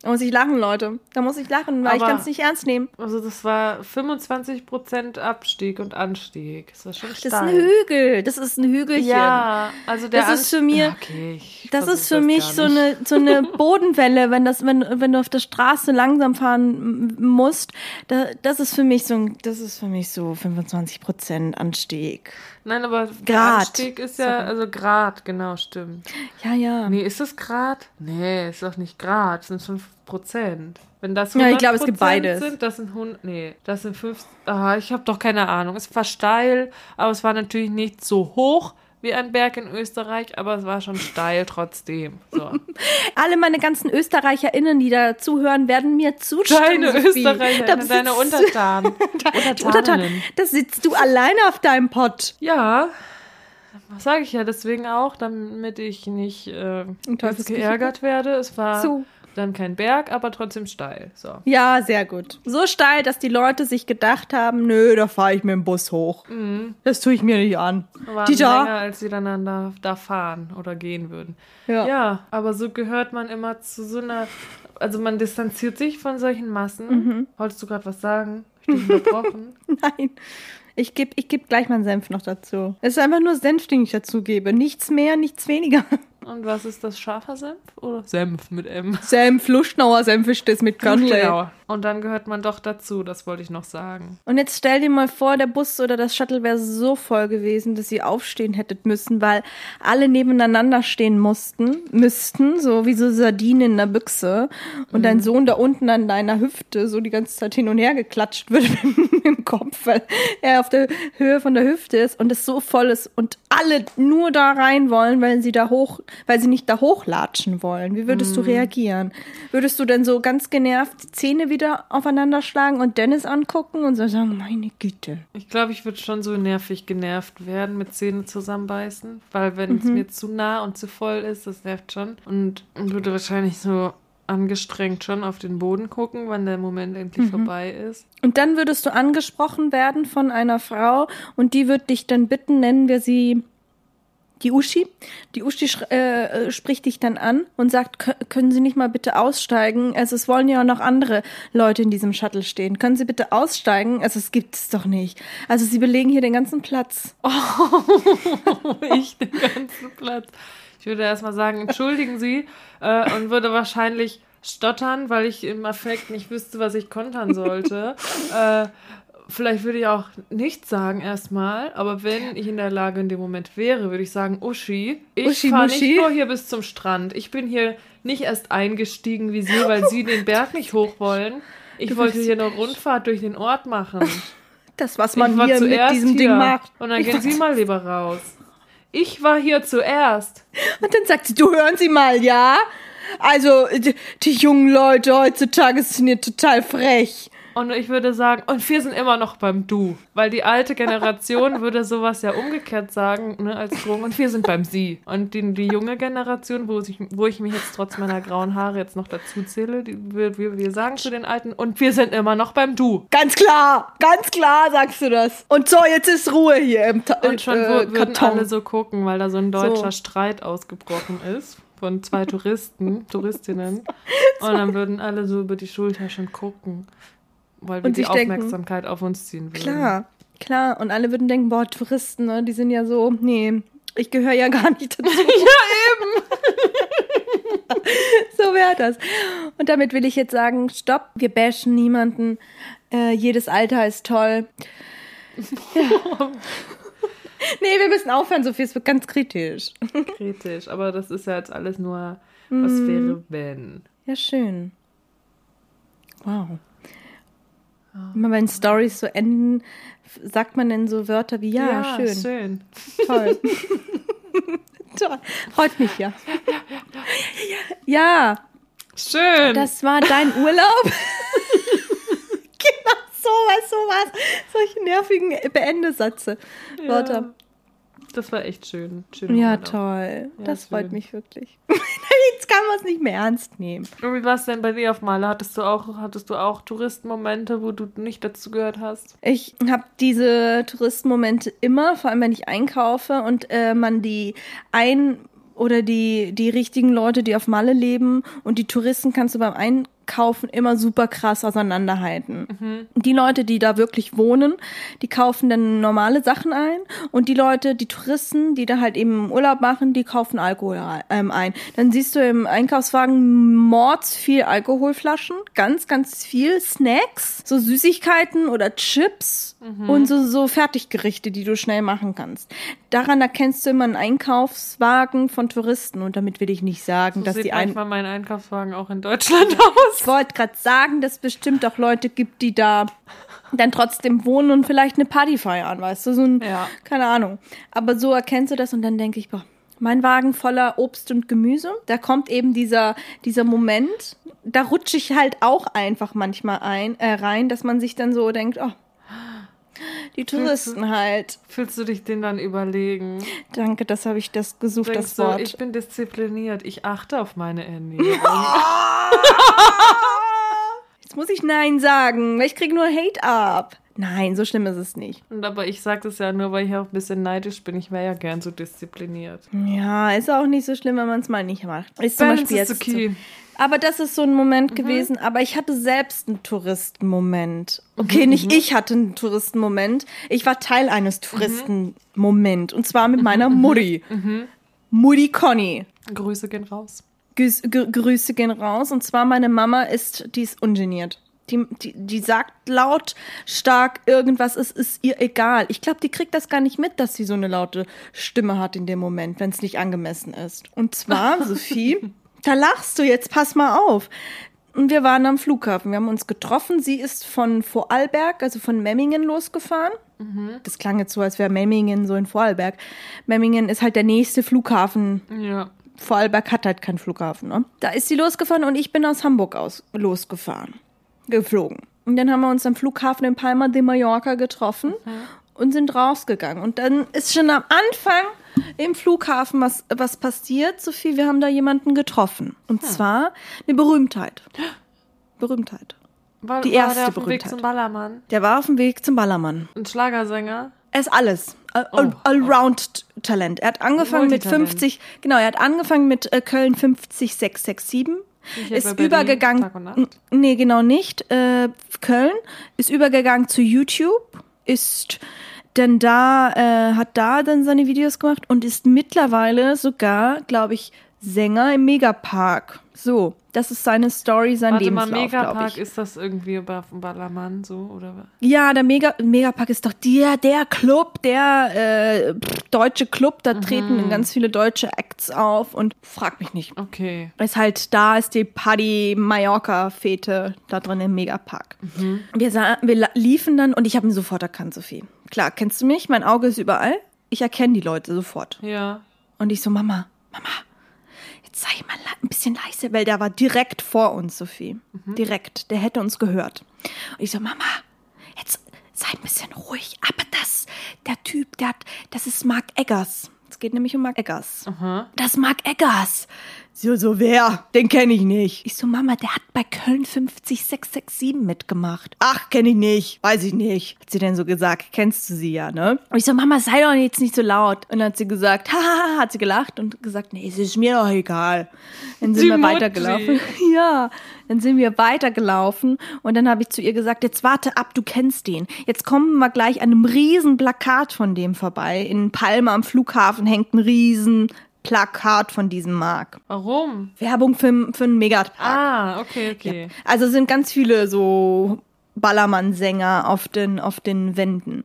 Da muss ich lachen, Leute. Da muss ich lachen, weil ich Aber- kann es nicht ernst nehmen. Also das war 25% Abstieg und Anstieg. Das war schon Das steil. ist ein Hügel. Das ist ein Hügelchen. Ja, also der Das ist für mir- Okay, ich Das ist für mich gar so eine, so eine Bodenwelle, wenn das, wenn, wenn du auf der Straße langsam fahren musst. Da, das ist für mich so ein, das ist für mich so 25 Prozent Anstieg. Nein, aber Grad. Anstieg ist ja, also Grad, genau, stimmt. Ja, ja. Nee, ist das Grad? Nee, ist doch nicht Grad, sind 5 Prozent. Wenn das Ja, ich glaube, es 100% gibt beides. Sind, das sind 100, nee, das sind 5, ah, ich habe doch keine Ahnung. Es war steil, aber es war natürlich nicht so hoch wie ein Berg in Österreich, aber es war schon steil trotzdem. So. Alle meine ganzen ÖsterreicherInnen, die da zuhören, werden mir zustimmen. Deine Sophie. Österreicher, Da deine Untertanen. Untertan. Untertaninnen. Da sitzt du alleine auf deinem Pott. Ja, das sage ich ja deswegen auch, damit ich nicht äh, geärgert werde. Es war So. Dann kein Berg, aber trotzdem steil. So. Ja, sehr gut. So steil, dass die Leute sich gedacht haben, nö, da fahre ich mit dem Bus hoch. Das tue ich mir nicht an. Waren Die da. länger, als sie dann da, da fahren oder gehen würden. Ja. Ja, aber so gehört man immer zu so einer. Also man distanziert sich von solchen Massen. Mhm. Wolltest du gerade was sagen? Ich dich unterbrochen? Nein. Ich gebe ich geb gleich meinen Senf noch dazu. Es ist einfach nur Senf, den ich dazu gebe. Nichts mehr, nichts weniger. Und was ist das? Scharfer Senf oder Senf mit M? Senf, Luschnauer Senf ist das mit Körnle. Und dann gehört man doch dazu, das wollte ich noch sagen. Und jetzt stell dir mal vor, der Bus oder das Shuttle wäre so voll gewesen, dass ihr aufstehen hättet müssen, weil alle nebeneinander stehen mussten, müssten, so wie so Sardinen in der Büchse. Und dein Sohn da unten an deiner Hüfte so die ganze Zeit hin und her geklatscht wird mit dem Kopf, weil er auf der Höhe von der Hüfte ist und es so voll ist und alle nur da rein wollen, weil sie da hoch, weil sie nicht da hochlatschen wollen. Wie würdest du reagieren? Würdest du denn so ganz genervt die Zähne wieder aufeinander schlagen und Dennis angucken und so sagen, meine Güte. Ich glaube, ich würde schon so nervig genervt werden mit Zähne zusammenbeißen, weil wenn es mir zu nah und zu voll ist, das nervt schon. Und würde wahrscheinlich so angestrengt schon auf den Boden gucken, wann der Moment endlich vorbei ist. Und dann würdest du angesprochen werden von einer Frau und die wird dich dann bitten, nennen wir sie die Uschi. Die Uschi sch- äh, äh, spricht dich dann an und sagt, "Kö- können Sie nicht mal bitte aussteigen? Also es wollen ja auch noch andere Leute in diesem Shuttle stehen. Können Sie bitte aussteigen? Also es gibt es doch nicht. Also Sie belegen hier den ganzen Platz. ich den ganzen Platz. Ich würde erstmal sagen, entschuldigen Sie äh, und würde wahrscheinlich stottern, weil ich im Affekt nicht wüsste, was ich kontern sollte. äh, vielleicht würde ich auch nichts sagen erstmal, aber wenn ich in der Lage in dem Moment wäre, würde ich sagen, Uschi, ich fahre nicht nur hier bis zum Strand. Ich bin hier nicht erst eingestiegen wie Sie, weil Sie den Berg nicht hoch wollen. Ich Du wollte hier eine Rundfahrt durch den Ort machen. Das, was Ich man war hier mit diesem hier. Ding macht. Und dann Ich gehen Sie mal lieber raus. Ich war hier zuerst. Und dann sagt sie, du hören Sie mal, ja? Also, die, die jungen Leute heutzutage sind hier total frech. Und ich würde sagen, und wir sind immer noch beim Du. Weil die alte Generation würde sowas ja umgekehrt sagen, ne, als Drohung. Und wir sind beim Sie. Und die, die junge Generation, wo ich, wo ich mich jetzt trotz meiner grauen Haare jetzt noch dazu zähle, die, wir, wir, sagen zu den Alten, und wir sind immer noch beim Du. Ganz klar, ganz klar sagst du das. Und so, jetzt ist Ruhe hier im Ta Und schon äh, wür- würden Karton. alle so gucken, weil da so ein deutscher So. Streit ausgebrochen ist. von zwei Touristen, Touristinnen. Und dann würden alle so über die Schulter schon gucken, weil wir Und die sich denken, Aufmerksamkeit auf uns ziehen würden. Klar, klar. Und alle würden denken, boah, Touristen, ne, die sind ja so, nee, ich gehöre ja gar nicht dazu. Ja, eben. so wäre das. Und damit will ich jetzt sagen, stopp, wir bashen niemanden. Äh, jedes Alter ist toll. Ja. nee, wir müssen aufhören, Sophie, es wird ganz kritisch. Kritisch, aber das ist ja jetzt alles nur, was Mhm. wäre, wenn. Ja, schön. Wow. Immer wenn Stories so enden, sagt man denn so Wörter wie ja, schön, schön. toll. toll. Freut mich ja. Ja, Schön. das war dein Urlaub. genau sowas, sowas. Solche nervigen Beendesätze. Wörter. Das war echt schön. schön Ja, Urlaub. toll. Ja, das freut schön. mich wirklich. Jetzt kann man es nicht mehr ernst nehmen. Und wie war es denn bei dir auf Malle? Hattest du auch, hattest du auch Touristenmomente, wo du nicht dazu gehört hast? Ich habe diese Touristenmomente immer, vor allem wenn ich einkaufe und äh, man die ein oder die die richtigen Leute, die auf Malle leben und die Touristen kannst du beim Einkaufen immer super krass auseinanderhalten. Die Leute, die da wirklich wohnen, die kaufen dann normale Sachen ein und die Leute, die Touristen, die da halt eben Urlaub machen, die kaufen Alkohol ähm, ein. Dann siehst du im Einkaufswagen mords viel Alkoholflaschen, ganz, ganz viel Snacks, so Süßigkeiten oder Chips und so, so Fertiggerichte, die du schnell machen kannst. Daran erkennst du immer einen Einkaufswagen von Touristen und damit will ich nicht sagen, So dass sieht die ein manchmal mein Einkaufswagen auch in Deutschland aus. Ich wollte gerade sagen, dass es bestimmt auch Leute gibt, die da dann trotzdem wohnen und vielleicht eine Party feiern, weißt du, so ein, Ja. keine Ahnung. Aber so erkennst du das und dann denke ich, boah, mein Wagen voller Obst und Gemüse, da kommt eben dieser, dieser Moment, da rutsche ich halt auch einfach manchmal ein, äh, rein, dass man sich dann so denkt, oh, die Touristen halt. Fühlst du dich den dann überlegen? Danke, das habe ich das gesucht, Denkst das du, Wort. ich bin diszipliniert, ich achte auf meine Ernährung. Jetzt muss ich Nein sagen, weil ich kriege nur Hate ab. Nein, so schlimm ist es nicht. Und aber ich sage das ja nur, weil ich auch ein bisschen neidisch bin. Ich wäre ja gern so diszipliniert. Ja, ist auch nicht so schlimm, wenn man es mal nicht macht. Ist zum Beispiel is jetzt the key. Aber das ist so ein Moment gewesen. Aber ich hatte selbst einen Touristenmoment. Okay, nicht ich hatte einen Touristenmoment. Ich war Teil eines Touristenmoment. Und zwar mit meiner Mutti. Mutti Conny. Grüße gehen raus. Grüß, Gr- Grüße gehen raus. Und zwar meine Mama ist, die ist ungeniert. Die, die, die sagt laut, stark irgendwas, es ist ihr egal. Ich glaube, die kriegt das gar nicht mit, dass sie so eine laute Stimme hat in dem Moment, wenn es nicht angemessen ist. Und zwar, Sophie, da lachst du jetzt, pass mal auf. Und wir waren am Flughafen, wir haben uns getroffen. Sie ist von Vorarlberg, also von Memmingen losgefahren. Das klang jetzt so, als wäre Memmingen so in Vorarlberg. Memmingen ist halt der nächste Flughafen Ja. Vorarlberg hat halt keinen Flughafen. Ne? Da ist sie losgefahren und ich bin aus Hamburg aus losgefahren, geflogen. Und dann haben wir uns am Flughafen in Palma de Mallorca getroffen und sind rausgegangen. Und dann ist schon am Anfang im Flughafen was, was passiert, Sophie. Wir haben da jemanden getroffen. Und zwar eine Berühmtheit. Berühmtheit. War, Die war erste der auf dem Weg zum Ballermann? Der war auf dem Weg zum Ballermann. Ein Schlagersänger? Er ist alles. All- all- Allround-Talent. Er hat angefangen mit Multitalent. 50, genau, er hat angefangen mit äh, Köln 50667. Nicht Ist Berlin, übergegangen. Nee, genau nicht. Äh, Köln ist übergegangen zu YouTube, ist dann da, äh, hat da dann seine Videos gemacht und ist mittlerweile sogar, glaube ich, Sänger im Megapark. So, das ist seine Story, sein Warte mal, Lebenslauf, glaube Megapark, ist das irgendwie dem Ballermann so? Oder? was? Ja, der Mega Megapark ist doch der, der Club, der äh, deutsche Club. Da treten ganz viele deutsche Acts auf und frag mich nicht. Okay. Ist halt da ist die Party Mallorca Fete da drin im Megapark. Wir, sah, wir la- liefen dann und ich habe ihn sofort erkannt, Sophie. Klar, kennst du mich? Mein Auge ist überall. Ich erkenne die Leute sofort. Ja. Und ich so, Mama, Mama, sei mal ein bisschen leise, weil der war direkt vor uns, Sophie. Direkt. Der hätte uns gehört. Und ich so, Mama, jetzt sei ein bisschen ruhig. Aber das, der Typ, der hat, das ist Mark Eggers. Es geht nämlich um Mark Eggers. Das Mark Eggers. So, so wer? Den kenne ich nicht. Ich so, Mama, der hat bei Köln 50667 mitgemacht. Ach, kenne ich nicht. Weiß ich nicht. Hat sie denn so gesagt, kennst du sie ja, ne? Und ich so, Mama, sei doch jetzt nicht so laut. Und dann hat sie gesagt, haha, hat sie gelacht und gesagt, nee, es ist mir doch egal. Dann sind Die wir weitergelaufen. Ja, dann sind wir weitergelaufen und dann habe ich zu ihr gesagt, jetzt warte ab, du kennst den. Jetzt kommen wir gleich an einem riesen Plakat von dem vorbei. In Palma am Flughafen hängt ein riesen Plakat von diesem Mark. Warum? Werbung für, für einen Megapark. Ah, okay, okay. Also sind ganz viele so Ballermann-Sänger auf den, auf den Wänden.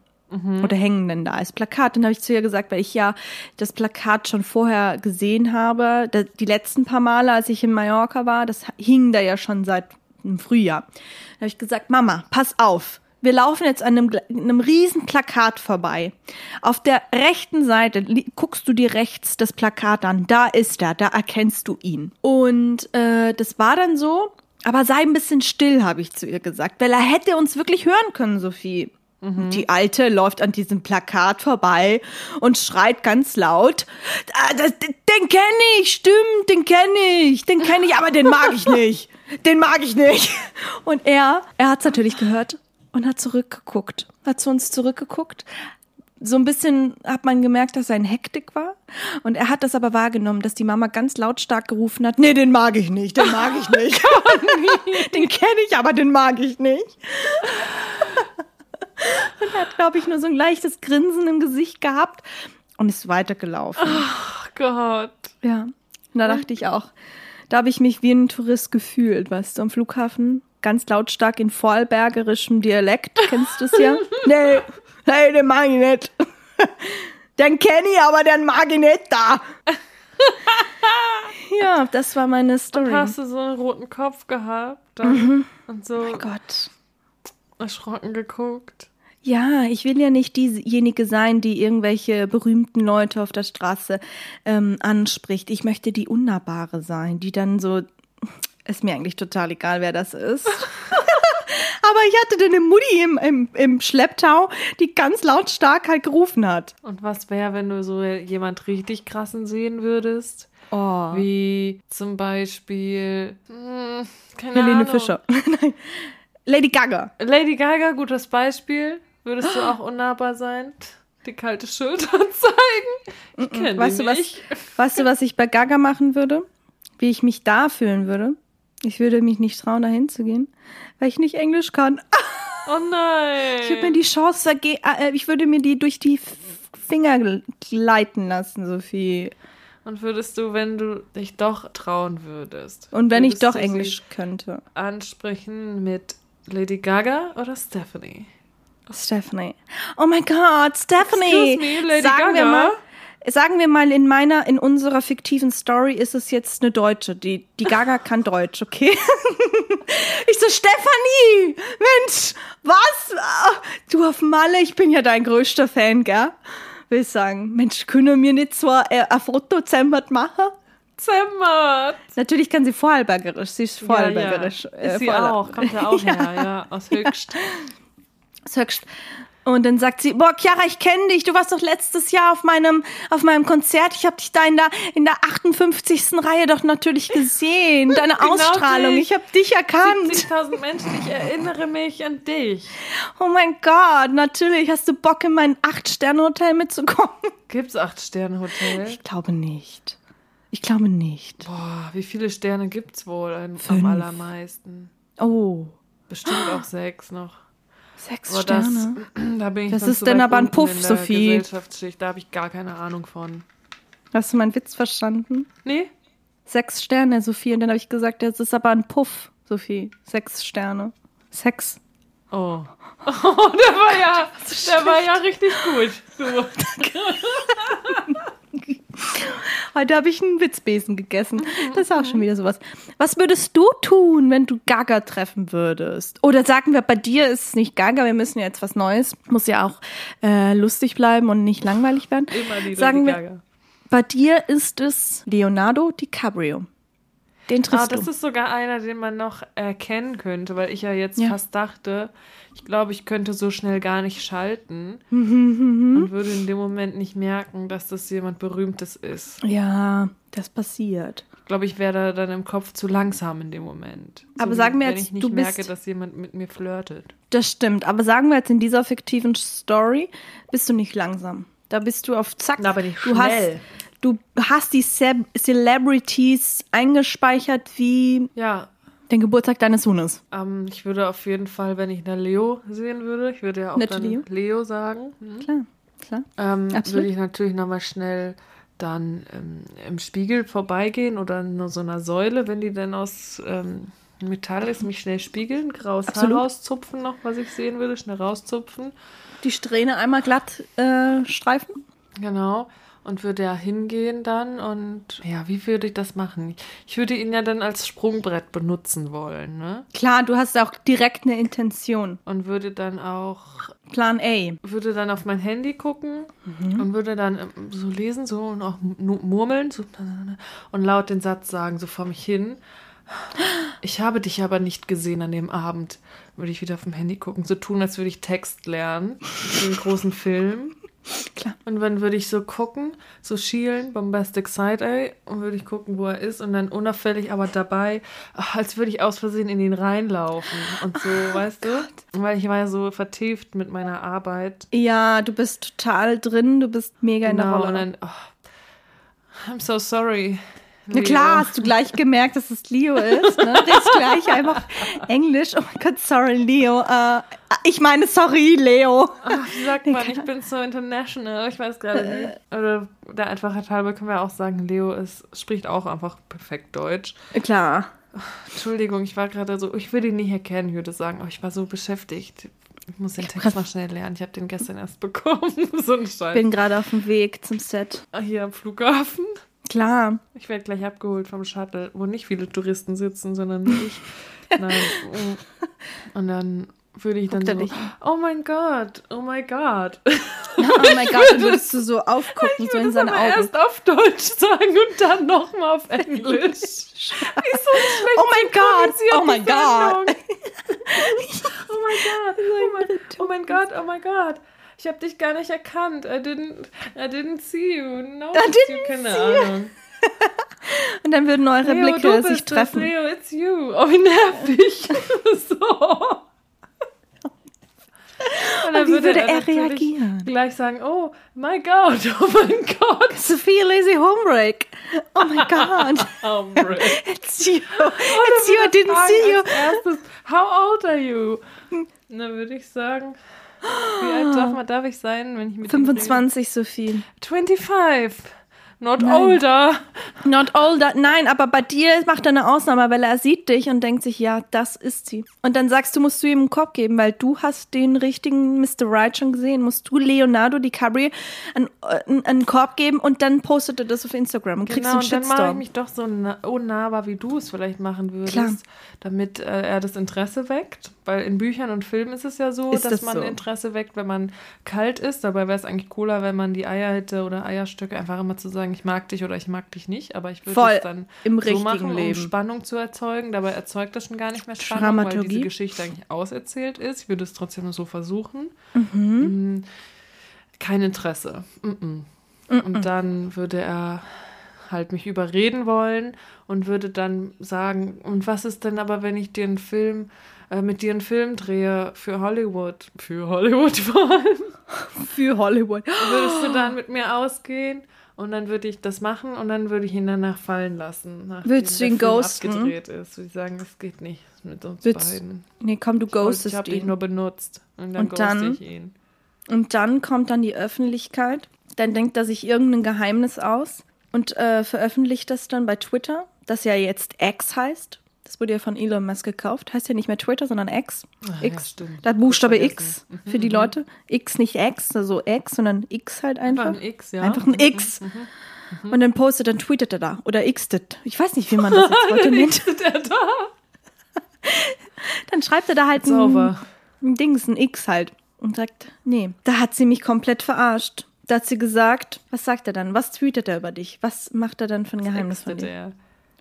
Oder hängen denn da als Plakat? Dann habe ich zu ihr gesagt, weil ich ja das Plakat schon vorher gesehen habe. Die letzten paar Male, als ich in Mallorca war, das hing da ja schon seit dem Frühjahr. Da habe ich gesagt, Mama, pass auf. Wir laufen jetzt an einem, einem riesen Plakat vorbei. Auf der rechten Seite guckst du dir rechts das Plakat an. Da ist er, da erkennst du ihn. Und äh, das war dann so, aber sei ein bisschen still, habe ich zu ihr gesagt, weil er hätte uns wirklich hören können, Sophie. Die Alte läuft an diesem Plakat vorbei und schreit ganz laut, "Ah, das, den kenne ich, stimmt, den kenne ich, den kenne ich, aber den mag ich nicht. Den mag ich nicht. Und er, er hat es natürlich gehört und hat zurückgeguckt, hat zu uns zurückgeguckt. So ein bisschen hat man gemerkt, dass er in Hektik war. Und er hat das aber wahrgenommen, dass die Mama ganz lautstark gerufen hat, nee, den mag ich nicht, den mag ich nicht. den kenne ich, aber den mag ich nicht. Und er hat, glaube ich, nur so ein leichtes Grinsen im Gesicht gehabt und ist weitergelaufen. Ach Gott. Ja. Und da dachte ich auch, da habe ich mich wie ein Tourist gefühlt, weißt du, am Flughafen. Ganz lautstark in vorarlbergerischem Dialekt. Kennst du es ja? nee, nee, den mag ich nicht. Den kenne ich, aber den mag ich nicht da. ja, das war meine Story. Hast du so einen roten Kopf gehabt dann und so Oh Gott. erschrocken geguckt? Ja, ich will ja nicht diejenige sein, die irgendwelche berühmten Leute auf der Straße ähm, anspricht. Ich möchte die Unnahbare sein, die dann so. Ist mir eigentlich total egal, wer das ist. Aber ich hatte dann eine Mutti im, im, im Schlepptau, die ganz lautstark halt gerufen hat. Und was wäre, wenn du so jemand richtig krassen sehen würdest? Oh. Wie zum Beispiel, hm, keine Helene Ahnung. Fischer. Nein. Lady Gaga. Lady Gaga, gutes Beispiel. Würdest du auch unnahbar sein? Die kalte Schulter zeigen? Ich kenne Weißt du, was, nicht. weißt du, was ich bei Gaga machen würde? Wie ich mich da fühlen würde? Ich würde mich nicht trauen, da hinzugehen, weil ich nicht Englisch kann. Oh nein. Ich würde mir die Chance vergehen, äh, ich würde mir die durch die Finger gl- gleiten lassen, Sophie. Und würdest du, wenn du dich doch trauen würdest? Und wenn ich doch Englisch könnte. ansprechen mit Lady Gaga oder Stephanie? Stephanie. Oh mein Gott, Stephanie. Excuse me, Lady sagen wir Gaga? mal, sagen wir mal in meiner, in unserer fiktiven Story ist es jetzt eine Deutsche. Die, die Gaga kann Deutsch, okay? ich so, Stephanie, Mensch, was? Ah, Du auf Malle, ich bin ja dein größter Fan, gell? Will ich sagen, Mensch, können wir nicht so ein, ein Foto zusammen machen? Zemmert! Natürlich kann sie Vorarlbergerisch, sie ist Vorarlbergerisch. Ja, ja. äh, sie Vorarl- auch, kommt ja auch her, ja, aus Höchst. Das höchst. Und dann sagt sie, boah, Chiara, ich kenne dich. Du warst doch letztes Jahr auf meinem, auf meinem Konzert. Ich habe dich da in der, in der 58. Reihe doch natürlich gesehen. Deine Genau Ausstrahlung. dich. Ich habe dich erkannt. 70.000 Menschen, ich erinnere mich an dich. Oh mein Gott, natürlich. Hast du Bock, in mein Acht-Sterne-Hotel mitzukommen? Gibt's acht Sterne Hotel? Ich glaube nicht. Ich glaube nicht. Boah, wie viele Sterne gibt's wohl ein, am allermeisten? Oh, Bestimmt auch sechs noch. Sechs Aber das, Sterne. da bin ich Das ist zu denn aber ein Puff, Sophie. Gesellschaftsschicht, da habe ich gar keine Ahnung von. Hast du meinen Witz verstanden? Nee? Sechs Sterne, Sophie. Und dann habe ich gesagt, das ist aber ein Puff, Sophie. Sechs Sterne. Sechs. Oh. Oh, der war ja, der war ja richtig gut. Du. Heute habe ich einen Witzbesen gegessen. Das ist auch schon wieder sowas. Was würdest du tun, wenn du Gaga treffen würdest? Oder sagen wir, bei dir ist es nicht Gaga, wir müssen ja jetzt was Neues. Muss ja auch äh, lustig bleiben und nicht langweilig werden. Immer die Sagen wir, Gaga. bei dir ist es Leonardo DiCaprio. Den Ah, triffst das du. ist sogar einer, den man noch erkennen könnte, weil ich ja jetzt Ja. fast dachte, ich glaube, ich könnte so schnell gar nicht schalten Mhm, und würde in dem Moment nicht merken, dass das jemand Berühmtes ist. Ja, das passiert. Ich glaube, ich wäre da dann im Kopf zu langsam in dem Moment. Aber wie sag mir wenn jetzt, ich nicht du merke, bist- dass jemand mit mir flirtet. Das stimmt. Aber sagen wir jetzt in dieser fiktiven Story, bist du nicht langsam. Da bist du auf Zack. Bin ich du schnell. Hast, du hast die Ce Celebrities eingespeichert wie Ja, den Geburtstag deines Sohnes. ähm, ich würde auf jeden Fall, wenn ich eine Leo sehen würde, ich würde ja auch dann Leo. Sagen, hm, Klar, klar. ähm, würde ich natürlich nochmal schnell dann ähm, im Spiegel vorbeigehen oder in so einer Säule, wenn die dann aus ähm, Metall ist, mich schnell spiegeln, graues Absolut. Haar rauszupfen noch, was ich sehen würde, schnell rauszupfen. Die Strähne einmal glatt äh, streifen. Genau. Und würde ja hingehen dann und ja, wie würde ich das machen? Ich würde ihn ja dann als Sprungbrett benutzen wollen, ne? Klar, du hast auch direkt eine Intention. Und würde dann auch, Plan A. würde dann auf mein Handy gucken Mhm. und würde dann ähm, so lesen, so und auch murmeln so, und laut den Satz sagen, so vor mich hin. Ich habe dich aber nicht gesehen an dem Abend. Würde ich wieder auf dem Handy gucken, so tun, als würde ich Text lernen. Den großen Film. Klar. Und dann würde ich so gucken, so schielen, Bombastic Side-Eye, und würde ich gucken, wo er ist, und dann unauffällig, aber dabei, als würde ich aus Versehen in ihn reinlaufen. Und so, weißt du? Weil ich war ja so vertieft mit meiner Arbeit. Ja, du bist total drin, du bist mega in der Genau, Rolle. und dann, oh, I'm so sorry. Na klar, hast du gleich gemerkt, dass es Leo ist. Ne? Redest gleich einfach Englisch. Oh mein Gott, sorry, Leo. Äh, ich meine, sorry, Leo. Ach, wie sagt man, ich bin so international, ich weiß gerade Äh. nicht. Oder der Einfachheit halber können wir auch sagen, Leo ist, spricht auch einfach perfekt Deutsch. Klar. Entschuldigung, ich war gerade so, ich will ihn nicht erkennen, ich würde sagen, aber ich war so beschäftigt. Ich muss den Text mal schnell lernen. Ich habe den gestern erst bekommen. so ein Scheiß. Bin gerade auf dem Weg zum Set. Ah, Hier am Flughafen. Klar. Ich werde gleich abgeholt vom Shuttle, wo nicht viele Touristen sitzen, sondern nur ich. Nein. mm. Und dann würde ich dann Guckt er so, oh mein Gott, oh mein Gott. Oh mein Gott, dann würdest du so aufgucken, so in seine aber Augen. erst auf Deutsch sagen und dann nochmal auf Englisch. Wie so ein schlecht Oh mein Gott, oh mein Gott. Oh mein Gott, oh mein Gott, oh mein Gott. Ich habe dich gar nicht erkannt. I didn't, I didn't see you. No, I didn't you. Keine see you. Ahnung. Und dann würden eure Leo, Blicke sich treffen. Leo, it's you. Oh, wie nervig. so. Und Und wie würde er natürlich reagieren? Gleich sagen, oh my God, oh mein Gott. Sophia Lazy Homebreak. Oh mein Gott. It's you. It's you. I didn't see you. Erstes, how old are you? Und dann würde ich sagen, wie alt darf, man, darf ich sein, wenn ich mit ihm rede? 25, Sophie. 25. Not Nein. older. Not older. Nein, aber bei dir macht er eine Ausnahme, weil er sieht dich und denkt sich, ja, das ist sie. Und dann sagst du, musst du ihm einen Korb geben, weil du hast den richtigen Mr. Right schon gesehen. Musst du Leonardo DiCaprio einen, einen, einen Korb geben und dann postet er das auf Instagram und kriegst Genau, einen und dann mache ich Shitstorm. mich doch so na unnahbar, wie du es vielleicht machen würdest, Klar. damit äh, er das Interesse weckt. Weil in Büchern und Filmen ist es ja so, Ist dass das man so? Interesse weckt, wenn man kalt ist. Dabei wäre es eigentlich cooler, wenn man die Eier hätte oder Eierstöcke, einfach immer zu sagen, ich mag dich oder ich mag dich nicht. Aber ich würde Voll es dann im so machen, um Leben. Spannung zu erzeugen. Dabei erzeugt das schon gar nicht mehr Spannung, weil diese. Geschichte eigentlich auserzählt ist. Ich würde es trotzdem so versuchen. Mhm. Mm, Kein Interesse. Mm -mm. Und dann würde er halt mich überreden wollen und würde dann sagen, und was ist denn aber, wenn ich dir einen Film, äh, mit dir einen Film drehe für Hollywood? Für Hollywood vor allem. Für Hollywood. Würdest du dann mit mir ausgehen? Und dann würde ich das machen und dann würde ich ihn danach fallen lassen. Willst du ihn ghosten? abgedreht ist. Würde ich sagen, das geht nicht mit uns Willst- beiden. Nee, komm, du Ich ghostest Ich habe dich ihn. nur benutzt. Und dann Und dann? ich ihn. Und dann kommt dann die Öffentlichkeit. Dann denkt er sich irgendein Geheimnis aus und äh, veröffentlicht das dann bei Twitter, das ja jetzt X heißt. Das wurde ja von Elon Musk gekauft. Heißt ja nicht mehr Twitter, sondern X. Ja, X. stimmt. Da Buchstabe. X für die Leute. X nicht X, also X, sondern X halt einfach. Einfach ein X, ja. Einfach ein X. Und dann postet, dann tweetet er da. Oder Xtet. Ich weiß nicht, wie man das jetzt heute nennt. Der da? Dann schreibt er da halt ein, ein Dings, ein X halt. Und sagt, nee, da hat sie mich komplett verarscht. Da hat sie gesagt, was sagt er dann? Was tweetet er über dich? Was macht er dann für ein Geheimnis von dir? er.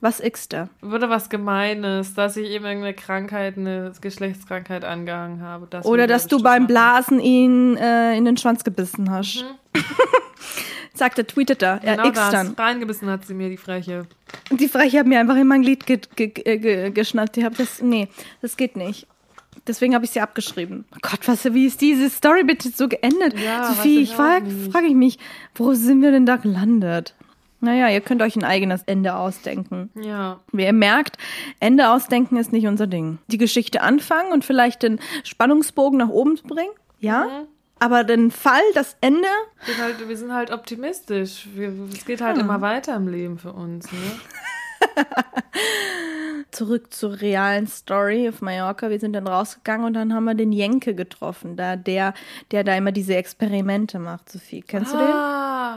Was ist da? Würde was Gemeines, dass ich ihm irgendeine Krankheit, eine Geschlechtskrankheit angehangen habe. Das Oder er dass du beim. Blasen ihn äh, in den Schwanz gebissen hast. Sagt er, tweetet er. Er Genau X das. dann. Reingebissen hat sie mir, die Freche. Die Freche hat mir einfach in mein Glied ge ge ge ge geschnappt. Die hab das, nee, das geht nicht. Deswegen habe ich sie abgeschrieben. Oh Gott, was, wie ist diese Story bitte so geendet? Ja, Sophie, ich ich frage frag ich mich, wo sind wir denn da gelandet? Naja, ihr könnt euch ein eigenes Ende ausdenken. Ja. Wie ihr merkt, Ende ausdenken ist nicht unser Ding. Die Geschichte anfangen und vielleicht den Spannungsbogen nach oben bringen, ja. Mhm. Aber den Fall, das Ende, Wir sind halt, wir sind halt optimistisch. Wir, es geht Ah. halt immer weiter im Leben für uns. Ne? zurück zur realen Story auf Mallorca. Wir sind dann rausgegangen und dann haben wir den Jenke getroffen, da der, der da immer diese Experimente macht, Sophie. Kennst du den?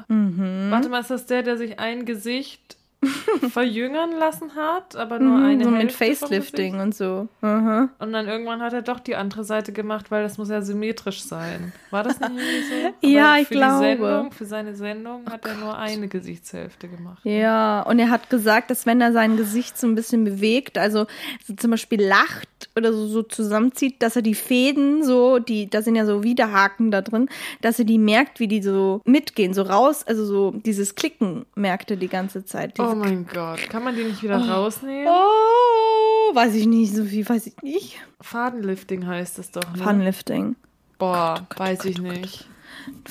Mhm. Warte mal, ist das der, der sich ein Gesicht verjüngern lassen hat, aber nur eine Mhm, so mit Hälfte vom Facelifting und so. Mhm. Und dann irgendwann hat er doch die andere Seite gemacht, weil das muss ja symmetrisch sein. War das nicht so? Ja, Aber ich für glaube. Die Sendung, für seine Sendung hat er nur eine Gesichtshälfte gemacht. Ja, und er hat gesagt, dass wenn er sein Gesicht so ein bisschen bewegt, also so zum Beispiel lacht oder so, so zusammenzieht, dass er die Fäden so, die, da sind ja so Widerhaken da drin, dass er die merkt, wie die so mitgehen, so raus, also so dieses Klicken merkt er die ganze Zeit. Diese Oh mein Gott, kann man die nicht wieder rausnehmen? Oh, weiß ich nicht, so viel weiß ich nicht. Fadenlifting heißt es doch. Ne? Funlifting. Boah, Gott, weiß Gott, ich oh Gott. nicht.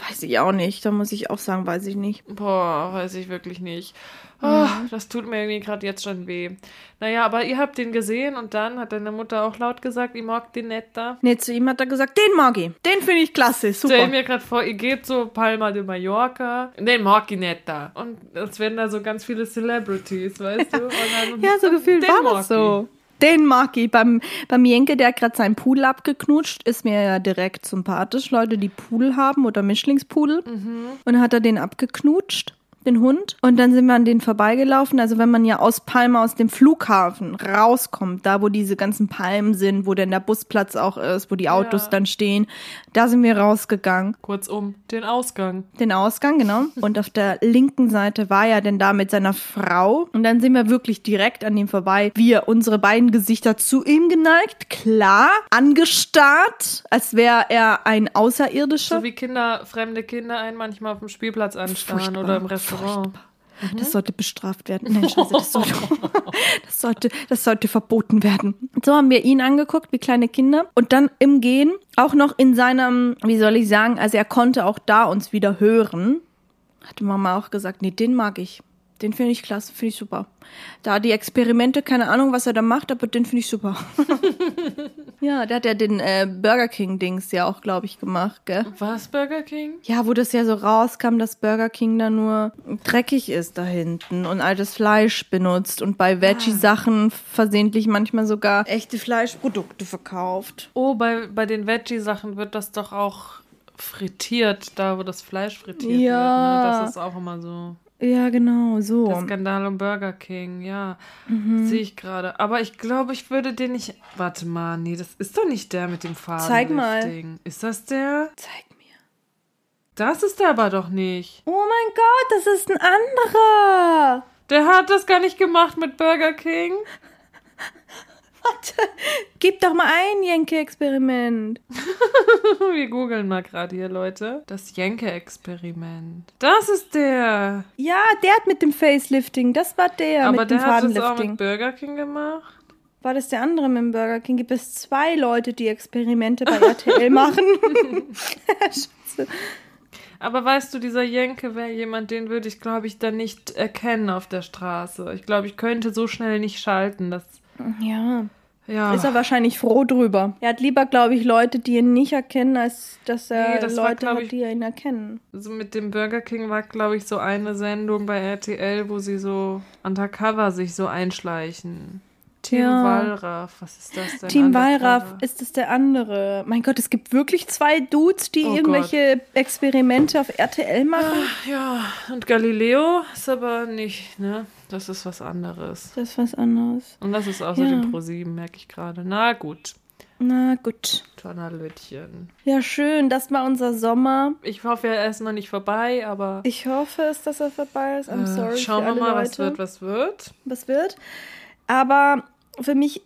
Weiß ich auch nicht. Da muss ich auch sagen, weiß ich nicht. Boah, weiß ich wirklich nicht. Oh, Mhm. das tut mir irgendwie gerade jetzt schon weh. Naja, aber ihr habt den gesehen und dann hat deine Mutter auch laut gesagt, ich mag den nicht da. Nee, zu ihm hat er gesagt, den mag ich. Den finde ich klasse, Stell super. mir gerade vor, ihr geht so Palma de Mallorca. Den mag ich nicht da. Und es werden da so ganz viele Celebrities, weißt du? Und dann, Ja, so gefühlt war das so. Den mag ich. Beim, beim Jenke, der hat gerade seinen Pudel abgeknutscht, ist mir ja direkt sympathisch. Leute, die Pudel haben oder Mischlingspudel. Mhm. Und dann hat er den abgeknutscht, den Hund. Und dann sind wir an den vorbeigelaufen. Also wenn man ja aus Palma, aus dem Flughafen rauskommt, da wo diese ganzen Palmen sind, wo dann der Busplatz auch ist, wo die Autos Ja. dann stehen, da sind wir rausgegangen. Kurzum, den Ausgang. Den Ausgang, genau. Und auf der linken Seite war er denn da mit seiner Frau. Und dann sind wir wirklich direkt an ihm vorbei. Wir, unsere beiden Gesichter zu ihm geneigt, klar, angestarrt, als wäre er ein Außerirdischer. So wie Kinder, fremde Kinder einen manchmal auf dem Spielplatz anstarren Furchtbar, oder im Restaurant. Das sollte bestraft werden. Nein, Scheiße, das sollte, das sollte, das sollte verboten werden. So haben wir ihn angeguckt, wie kleine Kinder. Und dann im Gehen, auch noch in seinem, wie soll ich sagen, also er konnte auch da uns wieder hören. Hatte Mama auch gesagt, nee, den mag ich. Den finde ich klasse, finde ich super. Da die Experimente, keine Ahnung, was er da macht, aber den finde ich super. ja, der hat ja den äh, Burger King-Dings ja auch, glaube ich, gemacht, gell? Was, Burger King? Ja, wo das ja so rauskam, dass Burger King da nur dreckig ist da hinten und altes Fleisch benutzt und bei Veggie-Sachen versehentlich manchmal sogar echte Fleischprodukte verkauft. Oh, bei, bei den Veggie-Sachen wird das doch auch frittiert, da wo das Fleisch frittiert Ja. wird. Ne? Das ist auch immer so. Ja, genau, so. Der Skandal um Burger King, ja. Mhm. Sehe ich gerade. Aber ich glaube, ich würde den nicht. Warte mal, nee, das ist doch nicht der mit dem Faden. Zeig mal. Ist das der? Zeig mir. Das ist der aber doch nicht. Oh mein Gott, das ist ein anderer. Der hat das gar nicht gemacht mit Burger King. Warte, gib doch mal ein Jenke-Experiment. Wir googeln mal gerade hier, Leute. Das Jenke-Experiment. Das ist der. Ja, der hat mit dem Facelifting, das war der aber mit dem der hat das auch mit Burger King gemacht. War das der andere mit dem Burger King? Gibt es zwei Leute, die Experimente bei RTL machen? Scheiße. Aber weißt du, dieser Jenke wäre jemand, den würde ich, glaube ich, dann nicht erkennen auf der Straße. Ich glaube, ich könnte so schnell nicht schalten. Das, Ja, ja. ist er wahrscheinlich froh drüber. Er hat lieber, glaube ich, Leute, die ihn nicht erkennen, als dass er Nee, das war, Leute glaub hat, ich- die ihn erkennen. So mit dem Burger King war, glaube ich, so eine Sendung bei RTL, wo sie so undercover sich so einschleichen. Team Ja. Wallraff, was ist das denn? Team? Wallraff ist es der andere. Mein Gott, es gibt wirklich zwei Dudes, die Oh irgendwelche Experimente auf RTL machen. Ja, und Galileo ist aber nicht, ne? Das ist was anderes. Das ist was anderes. Und das ist außerdem Ja. Pro 7, merke ich gerade. Na gut. Na gut. Donnerlötchen. Ja, schön. Das war unser Sommer. Ich hoffe, er ist noch nicht vorbei, aber Ich hoffe es, dass er vorbei ist. I'm äh, sorry. schauen wir mal, Leute. was wird, was wird. was wird. Aber für mich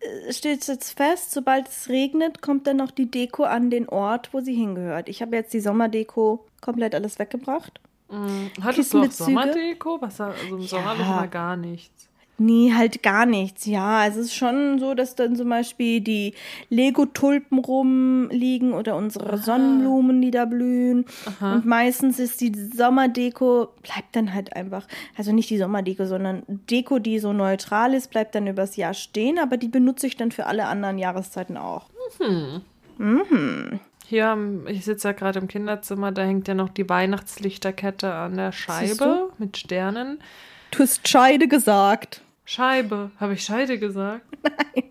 äh, steht jetzt fest, sobald es regnet, kommt dann noch die Deko an den Ort, wo sie hingehört. Ich habe jetzt die Sommerdeko komplett alles weggebracht. Mhm. Hattest du auch? Sommerdeko? Was, also im Sommer habe ich mal gar nichts. Nee, halt gar nichts. Ja, es ist schon so, dass dann zum Beispiel die Lego-Tulpen rumliegen oder unsere Sonnenblumen, die da blühen. Und meistens ist die Sommerdeko, bleibt dann halt einfach, also nicht die Sommerdeko, sondern Deko, die so neutral ist, bleibt dann übers Jahr stehen, aber die benutze ich dann für alle anderen Jahreszeiten auch. Hier, am- ich sitze ja gerade im Kinderzimmer, da hängt ja noch die Weihnachtslichterkette an der Scheibe mit Sternen. Du hast Scheide gesagt. Scheibe. Habe ich Scheide gesagt? Nein.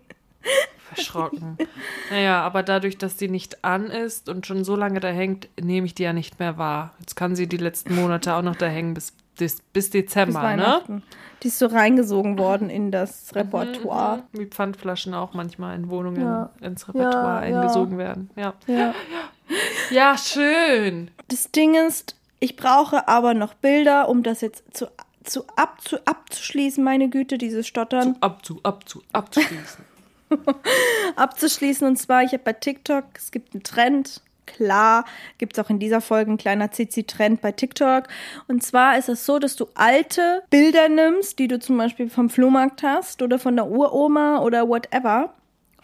Verschrocken. Naja, aber dadurch, dass die nicht an ist und schon so lange da hängt, nehme ich die ja nicht mehr wahr. Jetzt kann sie die letzten Monate auch noch da hängen bis, bis, bis Bis Dezember, ne? Weihnachten. Die ist so reingesogen worden in das Repertoire. Mhm, Wie Pfandflaschen auch manchmal in Wohnungen Ja. ins Repertoire Ja, ja. eingesogen werden. Ja. Ja. ja, schön. Das Ding ist, ich brauche aber noch Bilder, um das jetzt zu, zu, ab, zu abzuschließen, meine Güte, dieses Stottern. Abzu, abzu, abzuschließen. abzuschließen. Und zwar, ich habe bei TikTok, es gibt einen Trend. Klar, gibt es auch in dieser Folge ein kleiner Zizi-Trend bei TikTok. Und zwar ist es so, dass du alte Bilder nimmst, die du zum Beispiel vom Flohmarkt hast oder von der Uroma oder whatever,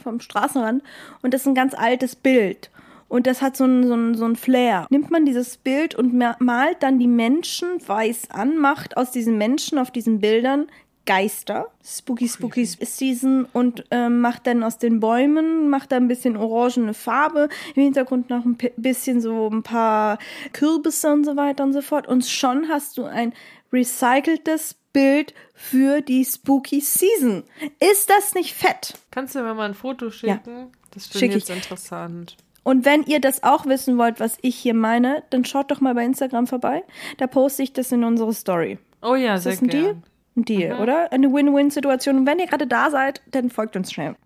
vom Straßenrand. Und das ist ein ganz altes Bild. Und das hat so einen so einen- so einen Flair. Nimmt man dieses Bild und ma- malt dann die Menschen weiß an, macht aus diesen Menschen auf diesen Bildern Geister, Spooky Spooky Season und ähm, macht dann aus den Bäumen, macht da ein bisschen orangene Farbe, im Hintergrund noch ein bisschen so ein paar Kürbisse und so weiter und so fort und schon hast du ein recyceltes Bild für die Spooky Season. Ist das nicht fett? Kannst du mir mal ein Foto schicken? Das finde ich. jetzt interessant. Und wenn ihr das auch wissen wollt, was ich hier meine, dann schaut doch mal bei Instagram vorbei. Da poste ich das in unsere Story. Oh ja, Ist sehr das ein Deal? gern. Ein Deal, oder? Eine Win-Win-Situation. Und wenn ihr gerade da seid, dann folgt uns schnell.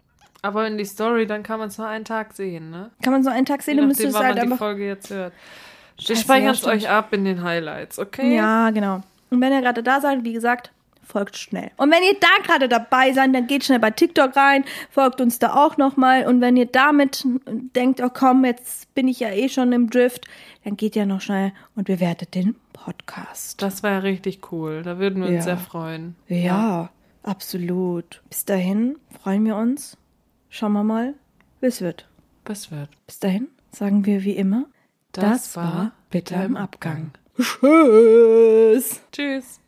Aber in die Story, dann kann man es nur einen Tag sehen, ne? Kann man so einen Tag sehen, Je dann müsst ihr nachdem, es halt man die einfach. Folge jetzt hört. Wir speichern ja, es euch ab in den Highlights, okay? Ja, genau. Und wenn ihr gerade da seid, wie gesagt, folgt schnell. Und wenn ihr da gerade dabei seid, dann geht schnell bei TikTok rein, folgt uns da auch nochmal. Und wenn ihr damit denkt, oh komm, jetzt bin ich ja eh schon im Drift, dann geht ja noch schnell und bewertet den Podcast. Das war ja richtig cool. Da würden wir uns Ja. sehr freuen. Ja, absolut. Bis dahin freuen wir uns. Schauen wir mal, wie es wird. Was wird? Bis dahin sagen wir wie immer, Das war Bitter im Abgang. Tschüss. Tschüss.